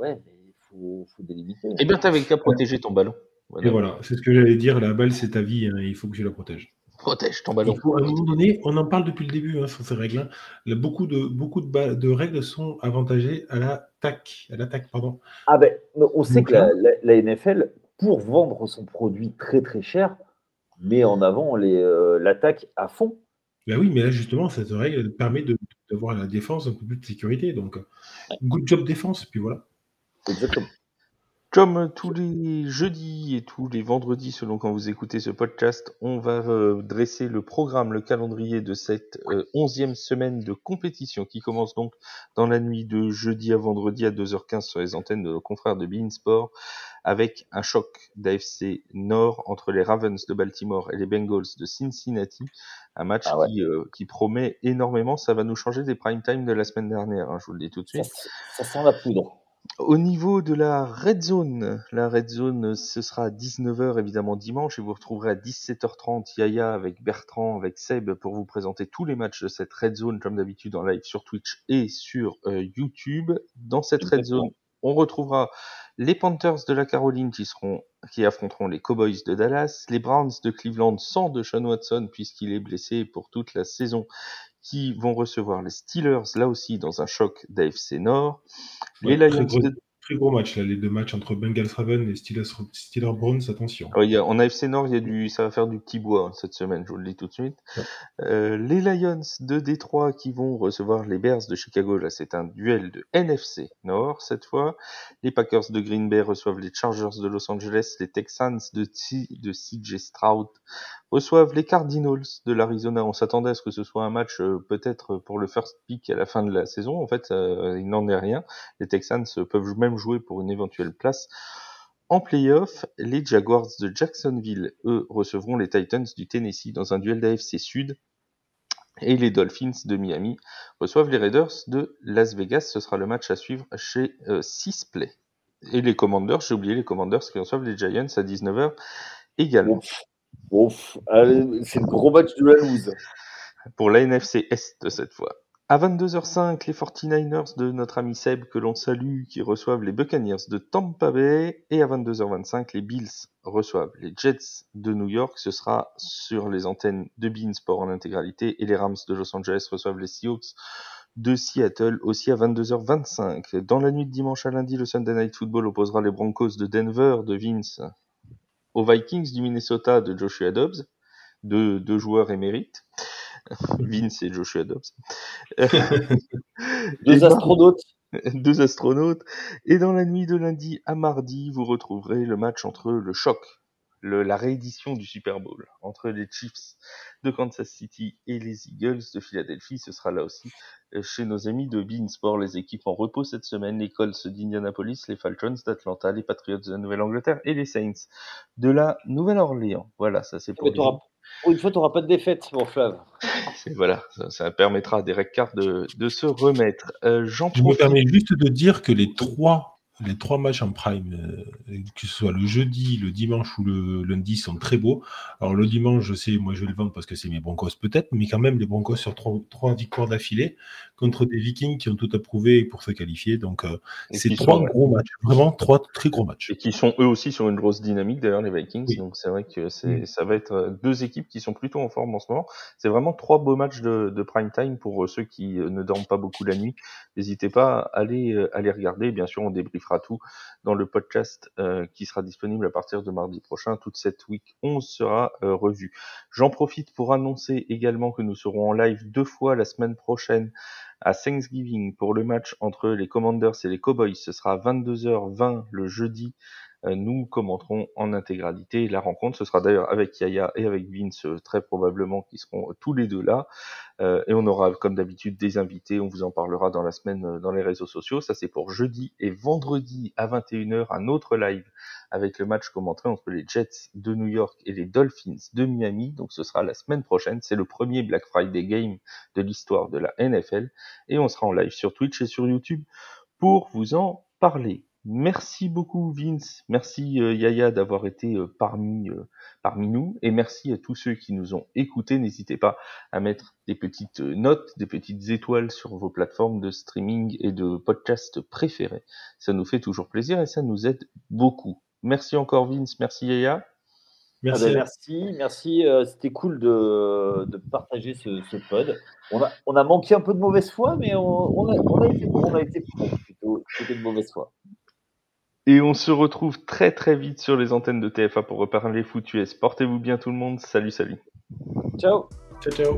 C: ouais, mais il faut, faut, délimiter.
B: Eh bien, tu n'avais qu'à protéger ton ballon.
A: Et voilà, c'est ce que j'allais dire. La balle, c'est ta vie. Hein, il faut que tu la protèges.
B: Protège ton ballon.
A: à un moment donné, on en parle depuis le début hein, sur ces règles. Hein. beaucoup de, beaucoup de, de, règles sont avantagées à l'attaque. À l'attaque, pardon.
C: Ah ben, on sait que la, la, NFL, pour vendre son produit très très cher, met en avant euh, l'attaque à fond.
A: Ben oui, mais là, justement, cette règle permet d'avoir la défense un peu plus de sécurité. Donc, good job défense, puis voilà.
C: Exactement.
B: Comme tous les jeudis et tous les vendredis, selon quand vous écoutez ce podcast, on va euh, dresser le programme, le calendrier de cette euh, onzième semaine de compétition qui commence donc dans la nuit de jeudi à vendredi à 2h15 sur les antennes de nos confrères de Beansport avec un choc d'AFC Nord entre les Ravens de Baltimore et les Bengals de Cincinnati. Un match ah qui, euh, qui, promet énormément. Ça va nous changer des prime time de la semaine dernière, hein, je vous le dis tout de suite.
C: Ça, sent la poudre.
B: Au niveau de la Red Zone, la Red Zone, ce sera à 19h évidemment dimanche et vous retrouverez à 17h30 Yaya avec Bertrand, avec Seb pour vous présenter tous les matchs de cette Red Zone comme d'habitude en live sur Twitch et sur euh, YouTube. Dans cette Red Zone, on retrouvera les Panthers de la Caroline qui seront qui affronteront les Cowboys de Dallas, les Browns de Cleveland sans de Sean Watson puisqu'il est blessé pour toute la saison qui vont recevoir les Steelers là aussi dans un choc d'AFC Nord.
A: les Lions de très gros match, là, les deux matchs entre Bengals Raven et Steelers, Steelers Browns, attention.
B: y a, en AFC Nord, il y a du, ça va faire du petit bois hein, cette semaine, je vous le dis tout de suite. Euh, les Lions de Détroit qui vont recevoir les Bears de Chicago, là c'est un duel de NFC Nord cette fois. Les Packers de Green Bay reçoivent les Chargers de Los Angeles, les Texans de, de CJ Stroud reçoivent les Cardinals de l'Arizona. On s'attendait à ce que ce soit un match euh, peut-être pour le first pick à la fin de la saison. En fait, euh, il n'en est rien. Les Texans peuvent même jouer pour une éventuelle place. En playoff, les Jaguars de Jacksonville, eux, recevront les Titans du Tennessee dans un duel d'AFC Sud. Et les Dolphins de Miami reçoivent les Raiders de Las Vegas. Ce sera le match à suivre chez euh, Sisplay. Et les Commanders, j'ai oublié les Commanders qui reçoivent les Giants à 19h également.
C: c'est le gros match de la loose.
B: Pour la NFC Est cette fois. À 22h05, les 49ers de notre ami Seb, que l'on salue, qui reçoivent les Buccaneers de Tampa Bay. Et à 22h25, les Bills reçoivent les Jets de New York. Ce sera sur les antennes de Beansport en intégralité. Et les Rams de Los Angeles reçoivent les Seahawks de Seattle aussi à 22h25. Dans la nuit de dimanche à lundi, le Sunday Night Football opposera les Broncos de Denver de Vince aux Vikings du Minnesota de Joshua Dobbs, deux, deux joueurs émérites. Vince et Joshua Dobbs.
C: Deux astronautes.
B: deux astronautes. Et dans la nuit de lundi à mardi, vous retrouverez le match entre le choc, le, la réédition du Super Bowl entre les Chiefs de Kansas City et les Eagles de Philadelphie. Ce sera là aussi euh, chez nos amis de Beansport, les équipes en repos cette semaine, les Colts d'Indianapolis, les Falcons d'Atlanta, les Patriots de la Nouvelle-Angleterre et les Saints de la Nouvelle-Orléans. Voilà, ça c'est pour
C: pour une fois, tu n'auras pas de défaite, mon Flav.
B: Voilà, ça, ça, permettra à Derek Carr de, de se remettre.
A: Euh, Je me permets juste de dire que les trois les trois matchs en prime, euh, que ce soit le jeudi, le dimanche ou le lundi, sont très beaux. Alors le dimanche, je sais, moi je vais le vendre parce que c'est mes Broncos peut-être, mais quand même les Broncos sur trois, trois victoires d'affilée contre des Vikings qui ont tout approuvé pour se qualifier. Donc euh, c'est trois gros matchs, vraiment trois très gros matchs.
B: Et qui sont eux aussi sur une grosse dynamique d'ailleurs les Vikings. Donc c'est vrai que c'est, ça va être euh, deux équipes qui sont plutôt en forme en ce moment. C'est vraiment trois beaux matchs de, de prime time pour ceux qui ne dorment pas beaucoup la nuit. N'hésitez pas à aller, à les regarder. Bien sûr, on débriefera tout dans le podcast euh, qui sera disponible à partir de mardi prochain. Toute cette week 11 sera euh, revue. J'en profite pour annoncer également que nous serons en live deux fois la semaine prochaine à Thanksgiving pour le match entre les Commanders et les Cowboys. Ce sera à 22h20 le jeudi nous commenterons en intégralité la rencontre. Ce sera d'ailleurs avec Yaya et avec Vince euh, très probablement qui seront tous les deux là. Euh, et on aura comme d'habitude des invités. On vous en parlera dans la semaine dans les réseaux sociaux. Ça c'est pour jeudi et vendredi à 21h un autre live avec le match commenté entre les Jets de New York et les Dolphins de Miami. Donc ce sera la semaine prochaine. C'est le premier Black Friday game de l'histoire de la NFL. Et on sera en live sur Twitch et sur YouTube pour vous en parler. Merci beaucoup Vince, merci euh, Yaya d'avoir été euh, parmi, euh, parmi nous et merci à tous ceux qui nous ont écoutés. N'hésitez pas à mettre des petites notes, des petites étoiles sur vos plateformes de streaming et de podcast préférés. Ça nous fait toujours plaisir et ça nous aide beaucoup. Merci encore Vince, merci Yaya.
C: Merci, ah ben, merci, merci. C'était cool de, de, partager ce, ce pod. On a, on a manqué un peu de mauvaise foi, mais on, on, a, on a, été bon, on a été plutôt, plutôt de mauvaise foi.
B: Et on se retrouve très très vite sur les antennes de TFA pour reparler foot US. Portez-vous bien tout le monde. Salut, salut.
C: Ciao.
A: Ciao, ciao.